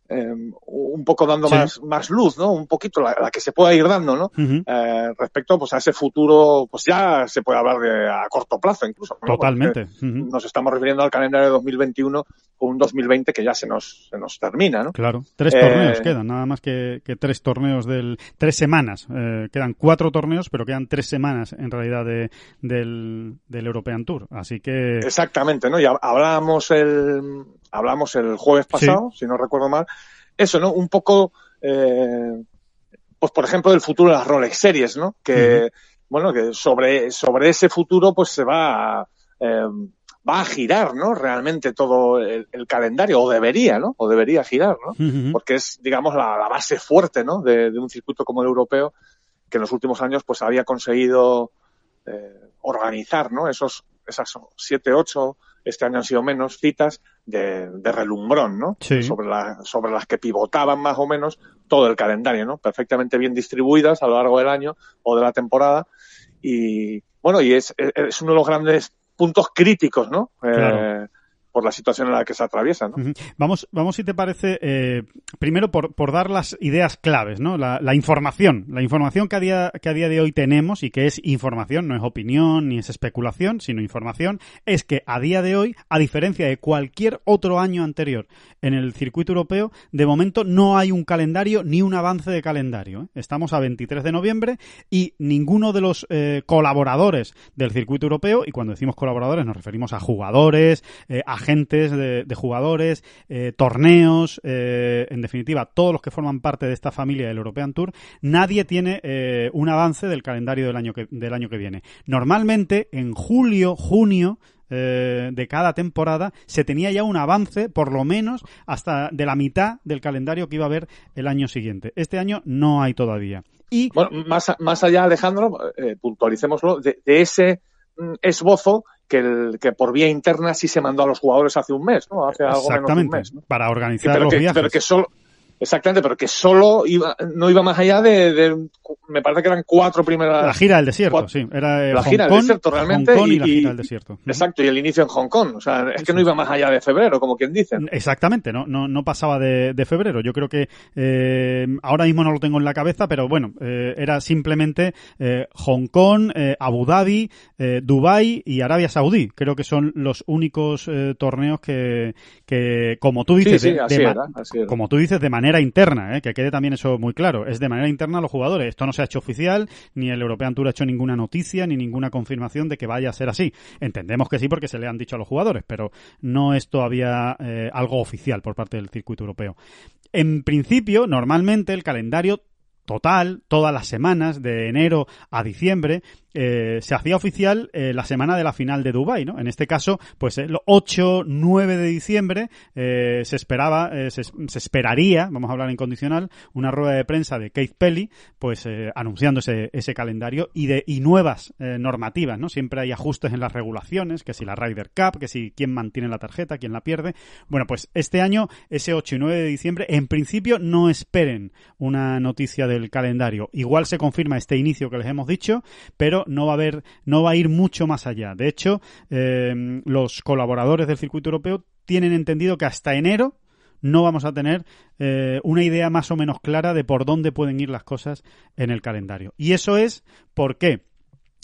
eh, un poco dando sí. más, más luz, ¿no? Un poquito la, la, que se pueda ir dando, ¿no? Uh -huh. eh, respecto pues a ese futuro, pues ya se puede hablar de a corto plazo incluso. ¿no? Totalmente. Uh -huh. Nos estamos refiriendo al calendario de 2021 con un 2020 que ya se nos, se nos termina, ¿no? Claro. Tres torneos quedan, nada más que, que, tres torneos del, tres semanas. Eh, quedan cuatro torneos, pero quedan tres semanas en realidad de, del, del European Tour. Así que. Exactamente, ¿no? Ya hablábamos el, hablamos el jueves pasado, sí. si no recuerdo mal, eso, ¿no? Un poco, eh, pues por ejemplo, del futuro de las Rolex Series, ¿no? Que, uh -huh. bueno, que sobre, sobre ese futuro pues se va a, eh, va a girar, ¿no? Realmente todo el, el, calendario, o debería, ¿no? O debería girar, ¿no? Uh -huh. Porque es, digamos, la, la base fuerte, ¿no? De, de, un circuito como el europeo, que en los últimos años pues había conseguido eh, organizar, ¿no? Esos, esas siete, ocho este año han sido menos citas de, de relumbrón, ¿no? Sí. Sobre, la, sobre las que pivotaban más o menos todo el calendario, ¿no? Perfectamente bien distribuidas a lo largo del año o de la temporada. Y bueno, y es, es uno de los grandes puntos críticos, ¿no? Claro. Eh, por la situación en la que se atraviesa. ¿no? Vamos, vamos, si te parece, eh, primero por, por, dar las ideas claves, ¿no? La, información, la información que a, día, que a día de hoy tenemos y que es información, no es opinión ni es especulación, sino información, es que a día de hoy, a diferencia de cualquier otro año anterior en el circuito europeo, de momento no hay un calendario ni un avance de calendario. ¿eh? Estamos a 23 de noviembre y ninguno de los eh, colaboradores del circuito europeo, y cuando decimos colaboradores nos referimos a jugadores, a agentes de, jugadores, eh, torneos, eh, en definitiva, todos los que forman parte de esta familia del European Tour, nadie tiene eh, un avance del calendario del año que, del año que viene. Normalmente, en julio, junio, eh, de cada temporada se tenía ya un avance por lo menos hasta de la mitad del calendario que iba a haber el año siguiente. Este año no hay todavía. Y bueno, más, más allá, Alejandro, eh, puntualicémoslo, de, de ese mm, esbozo que, el, que por vía interna sí se mandó a los jugadores hace un mes, ¿no? Hace algo menos de un mes. ¿no? Para organizar pero los que, viajes. Pero que solo, Exactamente, pero que solo iba, no iba más allá de, de, me parece que eran cuatro primeras. La gira del desierto, cuatro, sí. Era la Hong gira Kong, del desierto realmente. Hong Kong y, y, la gira del desierto. Exacto, y el inicio en Hong Kong. O sea, es que no iba más allá de febrero, como quien dice. Exactamente, no, no, no pasaba de, de febrero. Yo creo que eh, ahora mismo no lo tengo en la cabeza, pero bueno, eh, era simplemente eh, Hong Kong, eh, Abu Dhabi, eh, Dubai y Arabia Saudí. Creo que son los únicos eh, torneos que, que, como tú dices, sí, sí, de, así de era. como tú dices, de manera interna, ¿eh? que quede también eso muy claro. Es de manera interna a los jugadores. Esto no se ha hecho oficial, ni el European Tour ha hecho ninguna noticia, ni ninguna confirmación de que vaya a ser así. Entendemos que sí porque se le han dicho a los jugadores, pero no es todavía eh, algo oficial por parte del circuito europeo. En principio, normalmente el calendario total, todas las semanas, de enero a diciembre, eh, se hacía oficial eh, la semana de la final de Dubai, ¿no? En este caso, pues el 8, 9 de diciembre eh, se esperaba, eh, se, se, esperaría, vamos a hablar en condicional, una rueda de prensa de Keith Pelly, pues eh, anunciando ese, ese, calendario y de y nuevas eh, normativas, ¿no? Siempre hay ajustes en las regulaciones, que si la Ryder Cup, que si quién mantiene la tarjeta, quién la pierde. Bueno, pues este año, ese 8 y 9 de diciembre, en principio no esperen una noticia del calendario. Igual se confirma este inicio que les hemos dicho, pero no va a haber, no va a ir mucho más allá. De hecho, eh, los colaboradores del circuito europeo tienen entendido que hasta enero no vamos a tener eh, una idea más o menos clara de por dónde pueden ir las cosas en el calendario. Y eso es por qué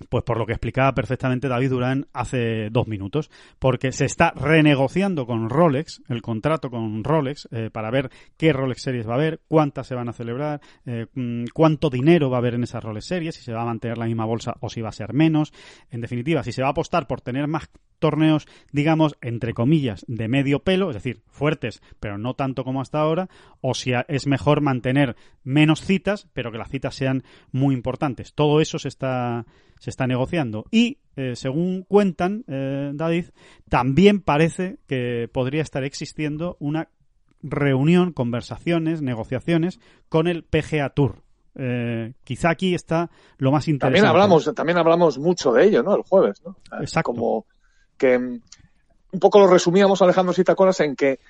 pues por lo que explicaba perfectamente David Durán hace dos minutos, porque se está renegociando con Rolex, el contrato con Rolex, eh, para ver qué Rolex series va a haber, cuántas se van a celebrar, eh, mm, cuánto dinero va a haber en esas Rolex series, si se va a mantener la misma bolsa o si va a ser menos. En definitiva, si se va a apostar por tener más torneos, digamos, entre comillas, de medio pelo, es decir, fuertes, pero no tanto como hasta ahora, o si es mejor mantener menos citas, pero que las citas sean muy importantes. Todo eso se está se está negociando. Y, eh, según cuentan, eh, David, también parece que podría estar existiendo una reunión, conversaciones, negociaciones con el PGA Tour. Eh, quizá aquí está lo más interesante. También hablamos, también hablamos mucho de ello, ¿no? El jueves, ¿no? Exacto. Como que mm, un poco lo resumíamos, Alejandro, si te acuerdas, en que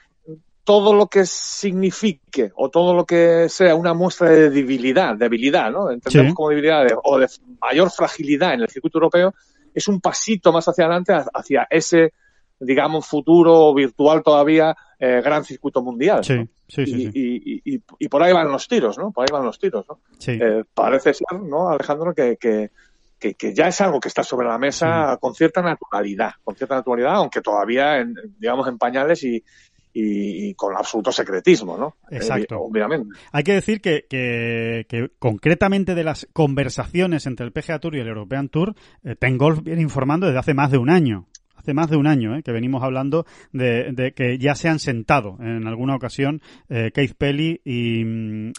todo lo que signifique o todo lo que sea una muestra de debilidad, debilidad, ¿no? Entendemos como debilidad o de mayor fragilidad en el circuito europeo, es un pasito más hacia adelante hacia ese, digamos, futuro virtual todavía eh, gran circuito mundial. Sí, sí, sí, y, y, y, por ahí van los tiros, ¿no? Por ahí van los tiros, ¿no? Sí. Eh, parece ser, ¿no, Alejandro, que, que, que, ya es algo que está sobre la mesa con cierta naturalidad, con cierta naturalidad, aunque todavía, en, digamos, en pañales y, y, con absoluto secretismo, ¿no? Exacto. obviamente. Hay que decir que, que, concretamente de las conversaciones entre el PGA Tour y el European Tour, eh, Ten Golf viene informando desde hace más de un año hace más de un año ¿eh? que venimos hablando de, que ya se han sentado en alguna ocasión eh, Keith Pelly y,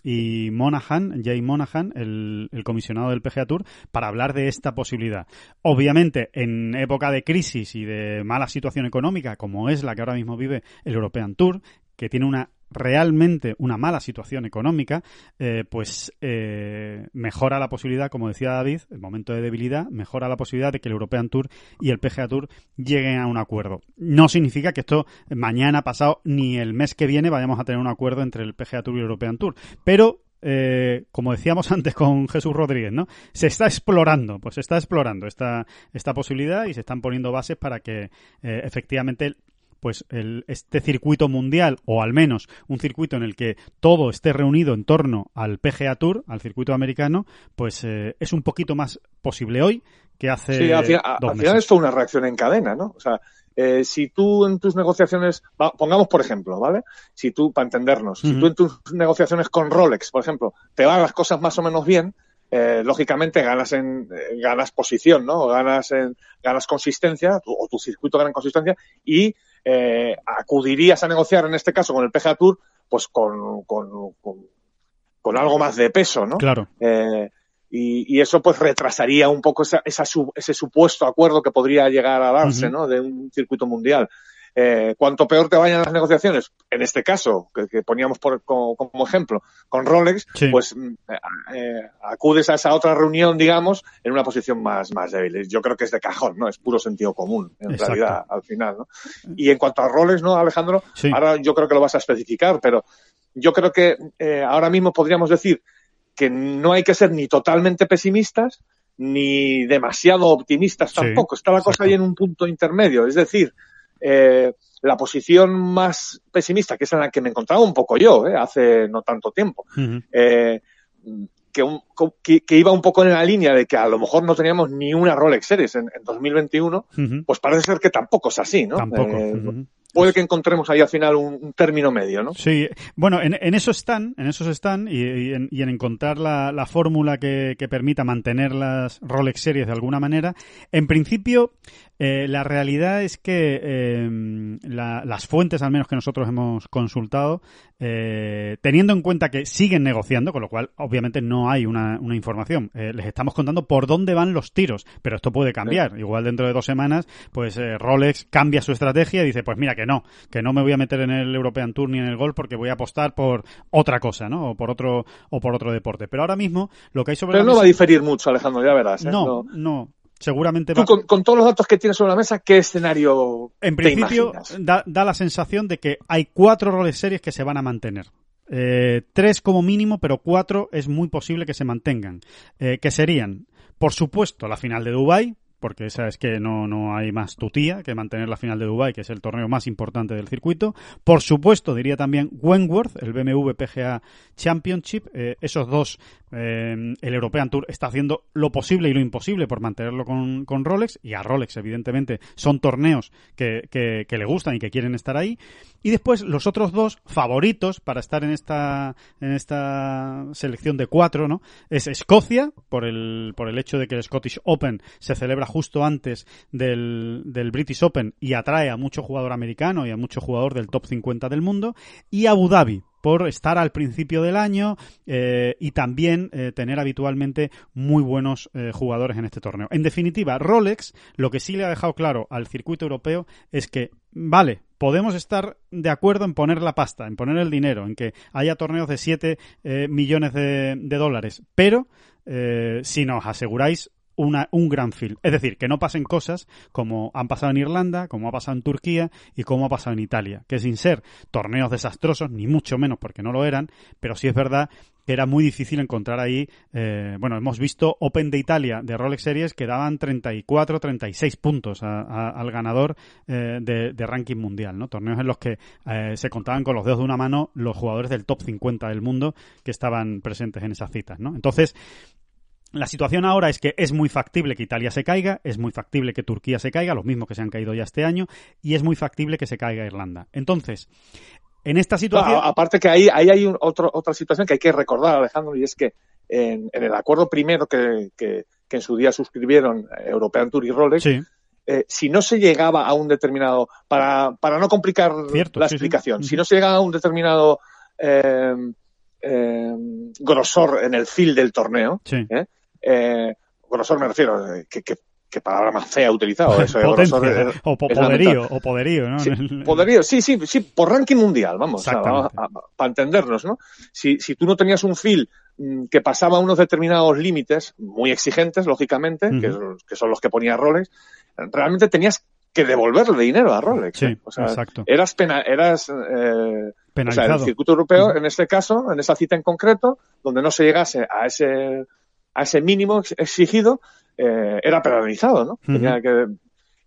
y Monahan, Jay Monahan, el, el, comisionado del PGA Tour, para hablar de esta posibilidad. Obviamente, en época de crisis y de mala situación económica, como es la que ahora mismo vive el European Tour, que tiene una realmente una mala situación económica, eh, pues eh, mejora la posibilidad, como decía David, el momento de debilidad, mejora la posibilidad de que el European Tour y el PGA Tour lleguen a un acuerdo. No significa que esto mañana, pasado, ni el mes que viene vayamos a tener un acuerdo entre el PGA Tour y el European Tour, pero eh, como decíamos antes con Jesús Rodríguez, ¿no? Se está explorando, pues se está explorando esta, esta posibilidad y se están poniendo bases para que efectivamente pues el, este circuito mundial, o al menos un circuito en el que todo esté reunido en torno al PGA Tour, al circuito americano, pues eh, es un poquito más posible hoy que hace. Sí, al, final, es una reacción en cadena, ¿no? O sea, eh, si tú en tus negociaciones, pongamos por ejemplo, ¿vale? Si tú, para entendernos, si tú en tus negociaciones con Rolex, por ejemplo, te van las cosas más o menos bien, eh, lógicamente ganas en ganas posición, ¿no? Ganas en ganas consistencia o tu circuito gana consistencia y eh, acudirías a negociar en este caso con el PGA Tour, pues con, con, con, algo más de peso, ¿no? Claro. Eh, y, y, eso pues retrasaría un poco esa, esa ese supuesto acuerdo que podría llegar a darse, ¿no? De un circuito mundial. Eh, cuanto peor te vayan las negociaciones, en este caso, que, poníamos por, como, ejemplo, con Rolex, pues mm, eh, eh, acudes a esa otra reunión, digamos, en una posición más, más débil. Yo creo que es de cajón, ¿no? Es puro sentido común, en realidad, al final, ¿no? Y en cuanto a Rolex, ¿no, Alejandro? Ahora yo creo que lo vas a especificar, pero yo creo que eh, ahora mismo podríamos decir que no hay que ser ni totalmente pesimistas, ni demasiado optimistas tampoco. Está la cosa ahí en un punto intermedio. Es decir, eh, la posición más pesimista, que es en la que me encontraba un poco yo, eh, hace no tanto tiempo, eh, que, que, iba un poco en la línea de que a lo mejor no teníamos ni una Rolex Series en, 2021, pues parece ser que tampoco es así, ¿no? Tampoco puede que encontremos ahí al final un, término medio, ¿no? Sí, bueno, en, eso están, en eso están, y, en, encontrar la, fórmula que, permita mantener las Rolex series de alguna manera. En principio, eh, la realidad es que eh, las fuentes, al menos que nosotros hemos consultado, eh, teniendo en cuenta que siguen negociando, con lo cual obviamente no hay una, información, les estamos contando por dónde van los tiros, pero esto puede cambiar. Igual dentro de dos semanas, pues Rolex cambia su estrategia y dice, pues mira, que que no, que no me voy a meter en el European Tour ni en el golf porque voy a apostar por otra cosa, ¿no? O por otro, o por otro deporte. Pero ahora mismo lo que hay sobre Pero no va a diferir mucho, Alejandro, ya verás. ¿eh? No, no, seguramente Tú, con, todos los datos que tienes sobre la mesa, ¿qué escenario En principio, da, la sensación de que hay cuatro roles series que se van a mantener. Eh, tres como mínimo, pero cuatro es muy posible que se mantengan. Eh, que serían Por supuesto, la final de Dubai porque esa es que no, no hay más tutía que mantener la final de Dubai, que es el torneo más importante del circuito. Por supuesto, diría también Wentworth, el BMW PGA Championship. Eh, esos dos, eh, el European Tour está haciendo lo posible y lo imposible por mantenerlo con, con Rolex, y a Rolex, evidentemente, son torneos que, que, que le gustan y que quieren estar ahí. Y después los otros dos favoritos para estar en esta, en esta selección de cuatro, ¿no? Es Escocia, por el, por el hecho de que el Scottish Open se celebra justo antes del, del British Open y atrae a mucho jugador americano y a mucho jugador del top 50 del mundo. Y Abu Dhabi, por estar al principio del año eh, y también eh, tener habitualmente muy buenos eh, jugadores en este torneo. En definitiva, Rolex lo que sí le ha dejado claro al circuito europeo es que, vale, podemos estar de acuerdo en poner la pasta, en poner el dinero, en que haya torneos de 7 millones de, de, dólares, pero si nos aseguráis una, un gran film. Es decir, que no pasen cosas como han pasado en Irlanda, como ha pasado en Turquía y como ha pasado en Italia. Que sin ser torneos desastrosos, ni mucho menos porque no lo eran, pero sí es verdad que era muy difícil encontrar ahí. Eh, bueno, hemos visto Open de Italia de Rolex Series que daban 34, 36 puntos a, al ganador eh, de, de, ranking mundial, ¿no? Torneos en los que eh, se contaban con los dedos de una mano los jugadores del top 50 del mundo que estaban presentes en esas citas, ¿no? Entonces, la situación ahora es que es muy factible que Italia se caiga, es muy factible que Turquía se caiga, los mismos que se han caído ya este año, y es muy factible que se caiga Irlanda. Entonces, en esta situación. Aparte que ahí, ahí hay un, otro, otra situación que hay que recordar, Alejandro, y es que en, en el acuerdo primero que, que, que, en su día suscribieron European Tour y Rolex, sí. eh, si no se llegaba a un determinado, para, para no complicar Cierto, la sí, explicación, sí. si no se llegaba a un determinado eh, eh, grosor en el fil del torneo, sí. ¿Eh? Grosor me refiero, que, que, que, palabra más fea utilizado. Eso, Potencia, grosor, o po poderío, o poderío, ¿no? Sí, poderío, sí, sí, sí, por ranking mundial, vamos, o sea, para entendernos, ¿no? Si, si tú no tenías un feel mm, que pasaba unos determinados límites, muy exigentes, lógicamente, uh -huh. que, que, son los que ponía Rolex, realmente tenías que devolverle dinero a Rolex. Sí, ¿eh? o sea, exacto. eras, pena, eras eh, penalizado. O sea, el circuito europeo, uh -huh. en este caso, en esa cita en concreto, donde no se llegase a ese a ese mínimo exigido, eh, era penalizado, ¿no? Uh -huh. Tenía que,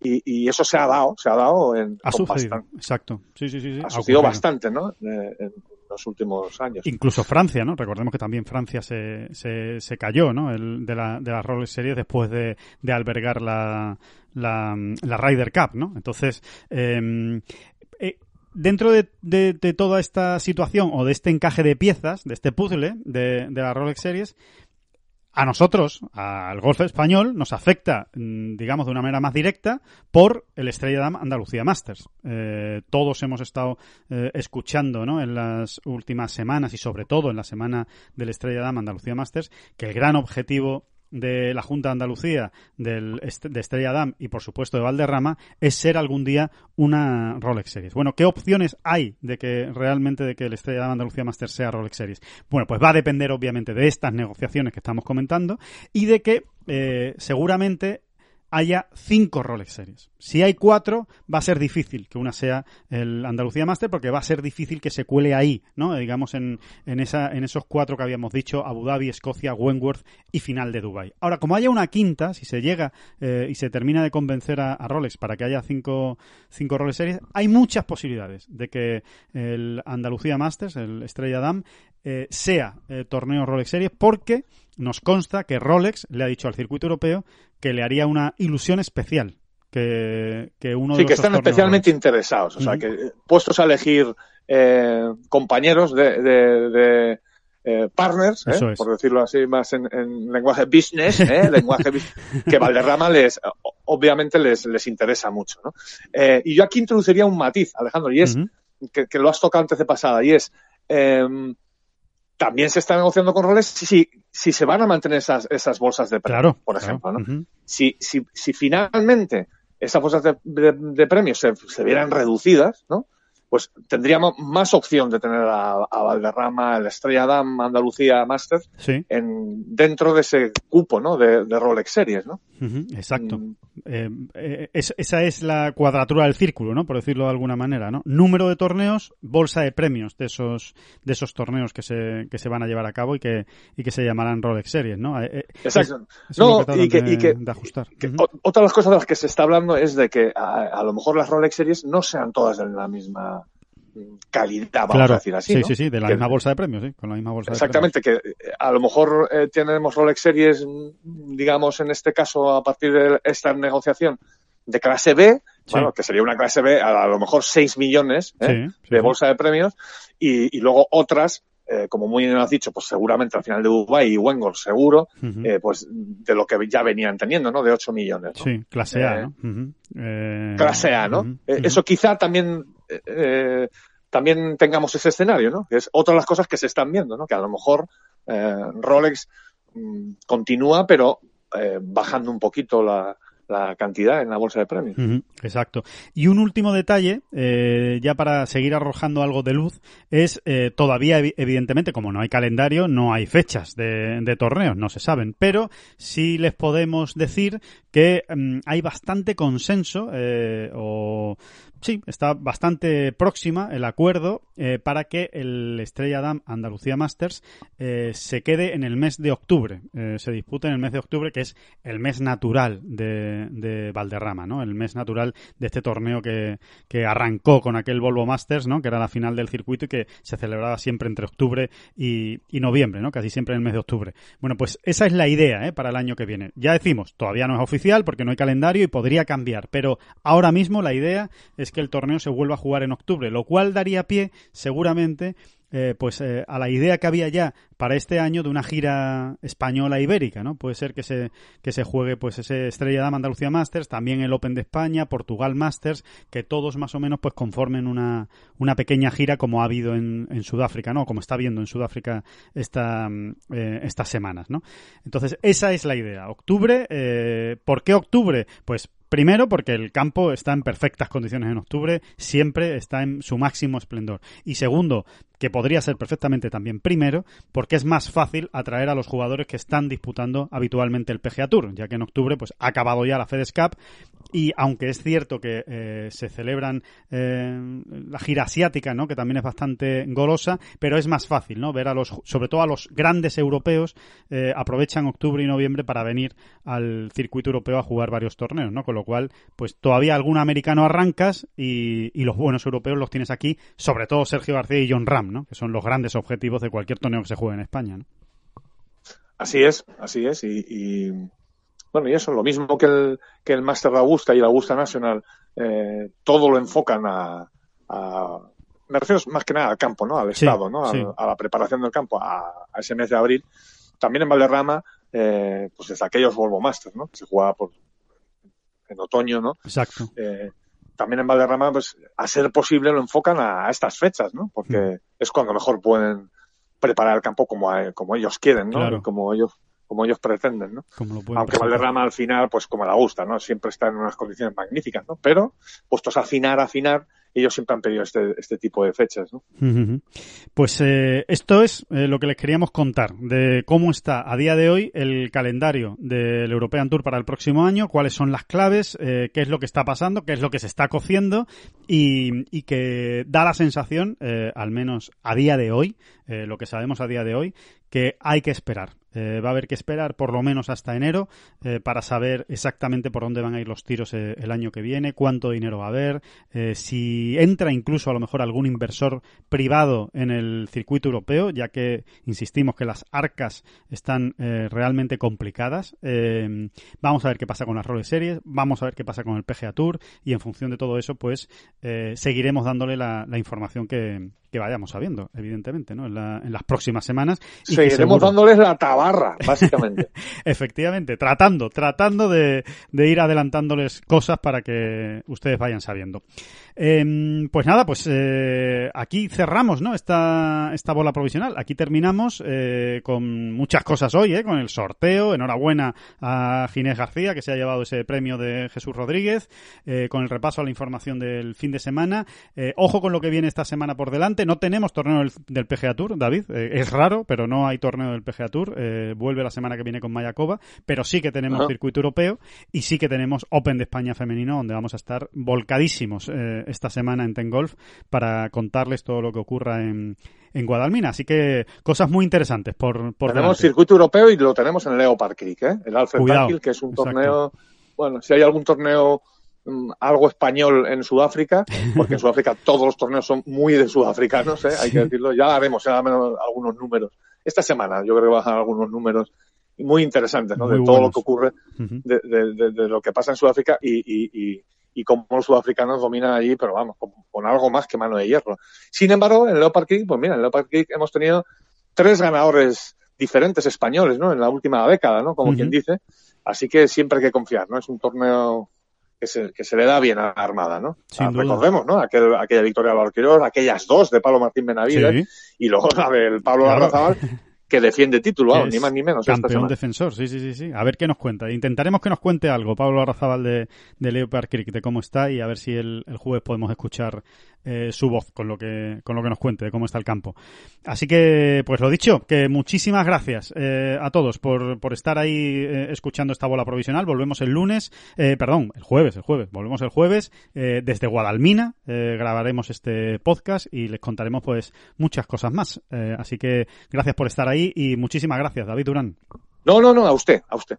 y, y, eso se ha dado, se ha dado en. Ha sucedido, bastante, exacto. Sí, sí, sí. sí ha sucedido bastante, ¿no? En, en, los últimos años. Incluso Francia, ¿no? Recordemos que también Francia se, se, se cayó, ¿no? El, de, la, de las Rolex Series después de, de albergar la, la, la Ryder Cup, ¿no? Entonces, eh, eh, dentro de, de, de, toda esta situación o de este encaje de piezas, de este puzzle de, de la Rolex Series, a nosotros, al golf español, nos afecta, mm, digamos, de una manera más directa por el Estrella Damm Andalucía Masters. Eh, todos hemos estado eh, escuchando ¿no? en las últimas semanas y sobre todo en la semana del Estrella Damm Andalucía Masters que el gran objetivo de la Junta de Andalucía, del, de Estrella Damm y por supuesto de Valderrama es ser algún día una Rolex Series. Bueno, ¿qué opciones hay de que realmente de que el Estrella Damm Andalucía Master sea Rolex Series? Bueno, pues va a depender obviamente de estas negociaciones que estamos comentando y de que eh, seguramente haya cinco Rolex Series. Si hay cuatro, va a ser difícil que una sea el Andalucía Master porque va a ser difícil que se cuele ahí, ¿no? Digamos en, en, esa, en esos cuatro que habíamos dicho, Abu Dhabi, Escocia, Wentworth y final de Dubai. Ahora, como haya una quinta, si se llega eh, y se termina de convencer a, Rolex para que haya cinco, cinco Rolex Series, hay muchas posibilidades de que el Andalucía Masters, el Estrella Damm, eh, sea eh, torneo Rolex Series porque nos consta que Rolex le ha dicho al circuito europeo que le haría una ilusión especial que, que uno sí, de que están especialmente Rolex. interesados, o sea, uh -huh. que puestos a elegir eh, compañeros de, de, de eh, partners, es. por decirlo así más en, en lenguaje business, ¿eh? lenguaje que Valderrama les obviamente les, les interesa mucho. ¿no? Eh, y yo aquí introduciría un matiz, Alejandro, y es uh -huh. que, que, lo has tocado antes de pasada, y es em, también se está negociando con roles si, si se van a mantener esas, esas bolsas de premio, claro, por ejemplo. claro. ¿no? Uh -huh. si, si, si, finalmente esas bolsas de, de, de premios se, se, vieran reducidas, ¿no? Pues tendríamos más opción de tener a, a Valderrama, el Estrella Damm, Andalucía Masters Sí. en, dentro de ese cupo, ¿no? De, de Rolex Series, ¿no? Exacto. Mm. Eh, eh, es- esa es la cuadratura del círculo, ¿no? Por decirlo de alguna manera, ¿no? Número de torneos, bolsa de premios de esos de esos torneos que se, que se van a llevar a cabo y que y que se llamarán Rolex Series, ¿no? Eh, Exacto. es- es No, y que- de, y que- de ajustar. Que otra de las cosas de las que se está hablando es de que a, a lo mejor las Rolex Series no sean todas de la misma calidad, vamos Claro, a decir así. sí, ¿no? sí, sí, de la Que- misma bolsa de premios, sí, con la misma bolsa Exactamente, que eh, a lo mejor eh, tenemos Rolex Series, mm, digamos, en este caso, a partir de esta negociación, de clase B, Sí. bueno, que sería una clase B a, a lo mejor 6 millones de ¿eh? premios. Sí, sí, de bolsa de premios, y, y luego otras, eh, como muy bien has dicho, pues seguramente al final de Dubai y Wengol seguro, eh, pues de lo que ya venían teniendo, ¿no? De 8 millones. ¿no? Sí, clase A, eh, ¿no? Clase A, ¿no? Eso quizá también, también tengamos ese escenario, ¿no? Que es otra de las cosas que se están viendo, ¿no? Que a lo mejor eh, Rolex mm, continúa, pero eh, bajando un poquito la, la cantidad en la bolsa de premios. Exacto. Y un último detalle, eh, ya para seguir arrojando algo de luz, es eh, todavía, evi- evidentemente, como no hay calendario, no hay fechas de, torneos, no se saben, pero sí les podemos decir que mm, hay bastante consenso, eh, o sí, está bastante próxima el acuerdo eh, para que el Estrella Damm Andalucía Masters eh, se quede en el mes de octubre, eh, se dispute en el mes de octubre, que es el mes natural de, de Valderrama, ¿no? El mes natural de este torneo que, que arrancó con aquel Volvo Masters, ¿no? Que era la final del circuito y que se celebraba siempre entre octubre y, y noviembre, ¿no? Casi siempre en el mes de octubre. Bueno, pues esa es la idea, ¿eh? Para el año que viene. Ya decimos, todavía no es oficial porque no hay calendario y podría cambiar, pero ahora mismo la idea es que el torneo se vuelva a jugar en octubre, lo cual daría pie, seguramente, eh, pues eh, a la idea que había ya para este año de una gira española ibérica, ¿no? Puede ser que se que se juegue pues ese Estrella Damm Andalucía Masters, también el Open de España, Portugal Masters, que todos más o menos pues conformen una, una pequeña gira como ha habido en, en Sudáfrica, ¿no? Como está habiendo en Sudáfrica esta, mm, eh, estas semanas, ¿no? Entonces esa es la idea. Octubre, ¿por qué octubre? Pues Primero, porque el campo está en perfectas condiciones en octubre, siempre está en su máximo esplendor. Y segundo, que podría ser perfectamente también primero, porque es más fácil atraer a los jugadores que están disputando habitualmente el PGA Tour, ya que en octubre pues ha acabado ya la FedEx Cup y aunque es cierto que eh, se celebran eh, la gira asiática, ¿no? que también es bastante golosa, pero es más fácil, ¿no? Ver a los, sobre todo a los grandes europeos, eh, aprovechan octubre y noviembre para venir al circuito europeo a jugar varios torneos, ¿no? Con cual, pues todavía algún americano arrancas y, y los buenos europeos los tienes aquí, sobre todo Sergio García y John Ram, ¿no? Que son los grandes objetivos de cualquier torneo que se juegue en España, ¿no? Así es, así es. Y, y, bueno, y eso, lo mismo que el, que el Master de Augusta y el Augusta National, eh, todo lo enfocan a, a- me refiero más que nada al campo, ¿no? Al Sí, estado, ¿no? sí. A la preparación del campo, a, a ese mes de abril. También en Valderrama, eh, pues desde aquellos Volvo Masters, ¿no? Que se jugaba por, en otoño, ¿no? Exacto. Eh, también en Valderrama, pues, a ser posible lo enfocan a, a estas fechas, ¿no? Porque Mm. es cuando mejor pueden preparar el campo como, a- como ellos quieren, ¿no? Claro. Como ellos, como ellos pretenden, ¿no? Como lo pueden Aunque. Valderrama al final, pues como la gusta, ¿no? Siempre está en unas condiciones magníficas, ¿no? Pero, puestos a afinar, afinar, ellos siempre han pedido este, este tipo de fechas, ¿no? Pues eh, esto es eh, lo que les queríamos contar de cómo está a día de hoy el calendario del European Tour para el próximo año, cuáles son las claves, eh, qué es lo que está pasando, qué es lo que se está cociendo y, y que da la sensación, eh, al menos a día de hoy, lo que sabemos a día de hoy, que hay que esperar. Eh, va a haber que esperar por lo menos hasta enero eh, para saber exactamente por dónde van a ir los tiros eh, el año que viene, cuánto dinero va a haber, si entra incluso a lo mejor algún inversor privado en el circuito europeo, ya que insistimos que las arcas están realmente complicadas. Vamos a ver qué pasa con las roles series, vamos a ver qué pasa con el PGA Tour y en función de todo eso, pues seguiremos dándole la información que, que vayamos sabiendo, evidentemente, ¿no? En, la- en las próximas semanas. y Seguiremos seguro- dándoles la tabarra, básicamente. Efectivamente, tratando, tratando de, de ir adelantándoles cosas para que ustedes vayan sabiendo. Em, pues nada, pues eh, aquí cerramos, ¿no? Esta, esta bola provisional. Aquí terminamos eh, con muchas cosas hoy, ¿eh? Con el sorteo. Enhorabuena a Ginés García, que se ha llevado ese premio de Jesús Rodríguez, eh, con el repaso a la información del fin de semana. Eh, ojo con lo que viene esta semana por delante. No tenemos torneo del, del PGA Tour, David. Es raro, pero no hay torneo del PGA Tour. Vuelve la semana que viene con Mayacoba, pero sí que tenemos Ajá. circuito europeo y sí que tenemos Open de España femenino, donde vamos a estar volcadísimos esta semana en Ten Golf para contarles todo lo que ocurra en, en Guadalmina. Así que cosas muy interesantes por, por tenemos delante. circuito europeo y lo tenemos en Leopard Creek, ¿eh? el Alfred Cuidado, que es un exacto. torneo, bueno, si hay algún torneo mm, algo español en Sudáfrica, porque en Sudáfrica todos los torneos son muy de sudafricanos, ¿eh? hay que decirlo, ya haremos, ya algunos números. Esta semana yo creo que bajan algunos números muy interesantes, ¿no? Muy de todo lo que ocurre, Ujú. de, de- de- de lo que pasa en Sudáfrica y, y, y, y cómo los sudafricanos dominan allí, pero vamos, con, con algo más que mano de hierro. Sin embargo, en Leopard Creek, pues mira, en Leopard Creek hemos tenido tres ganadores diferentes españoles, ¿no? En la última década, ¿no? Como quien dice. Así que siempre hay que confiar, ¿no? Es un torneo que se, que se le da bien a la Armada, ¿no? Sin Ah, duda. recordemos, ¿no? Aquel, aquella victoria de Valquirior, aquellas dos de Pablo Martín Benavides Sí. y luego la del Pablo Claro. Larrazábal, que defiende título, vamos, ni más ni menos. Campeón defensor, sí, sí, sí, sí. A ver qué nos cuenta. Intentaremos que nos cuente algo, Pablo Arrazábal de, de Leopard Creek, de cómo está y a ver si el, el jueves podemos escuchar eh, su voz con lo que con lo que nos cuente de cómo está el campo. Así que, pues lo dicho, que muchísimas gracias eh, a todos por, por estar ahí eh, escuchando esta bola provisional. Volvemos el lunes, perdón, el jueves, el jueves. Volvemos el jueves desde Guadalmina. grabaremos este podcast y les contaremos pues muchas cosas más. Así que gracias por estar ahí y muchísimas gracias, David Durán. No, no, no, a usted, a usted.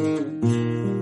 Thank you.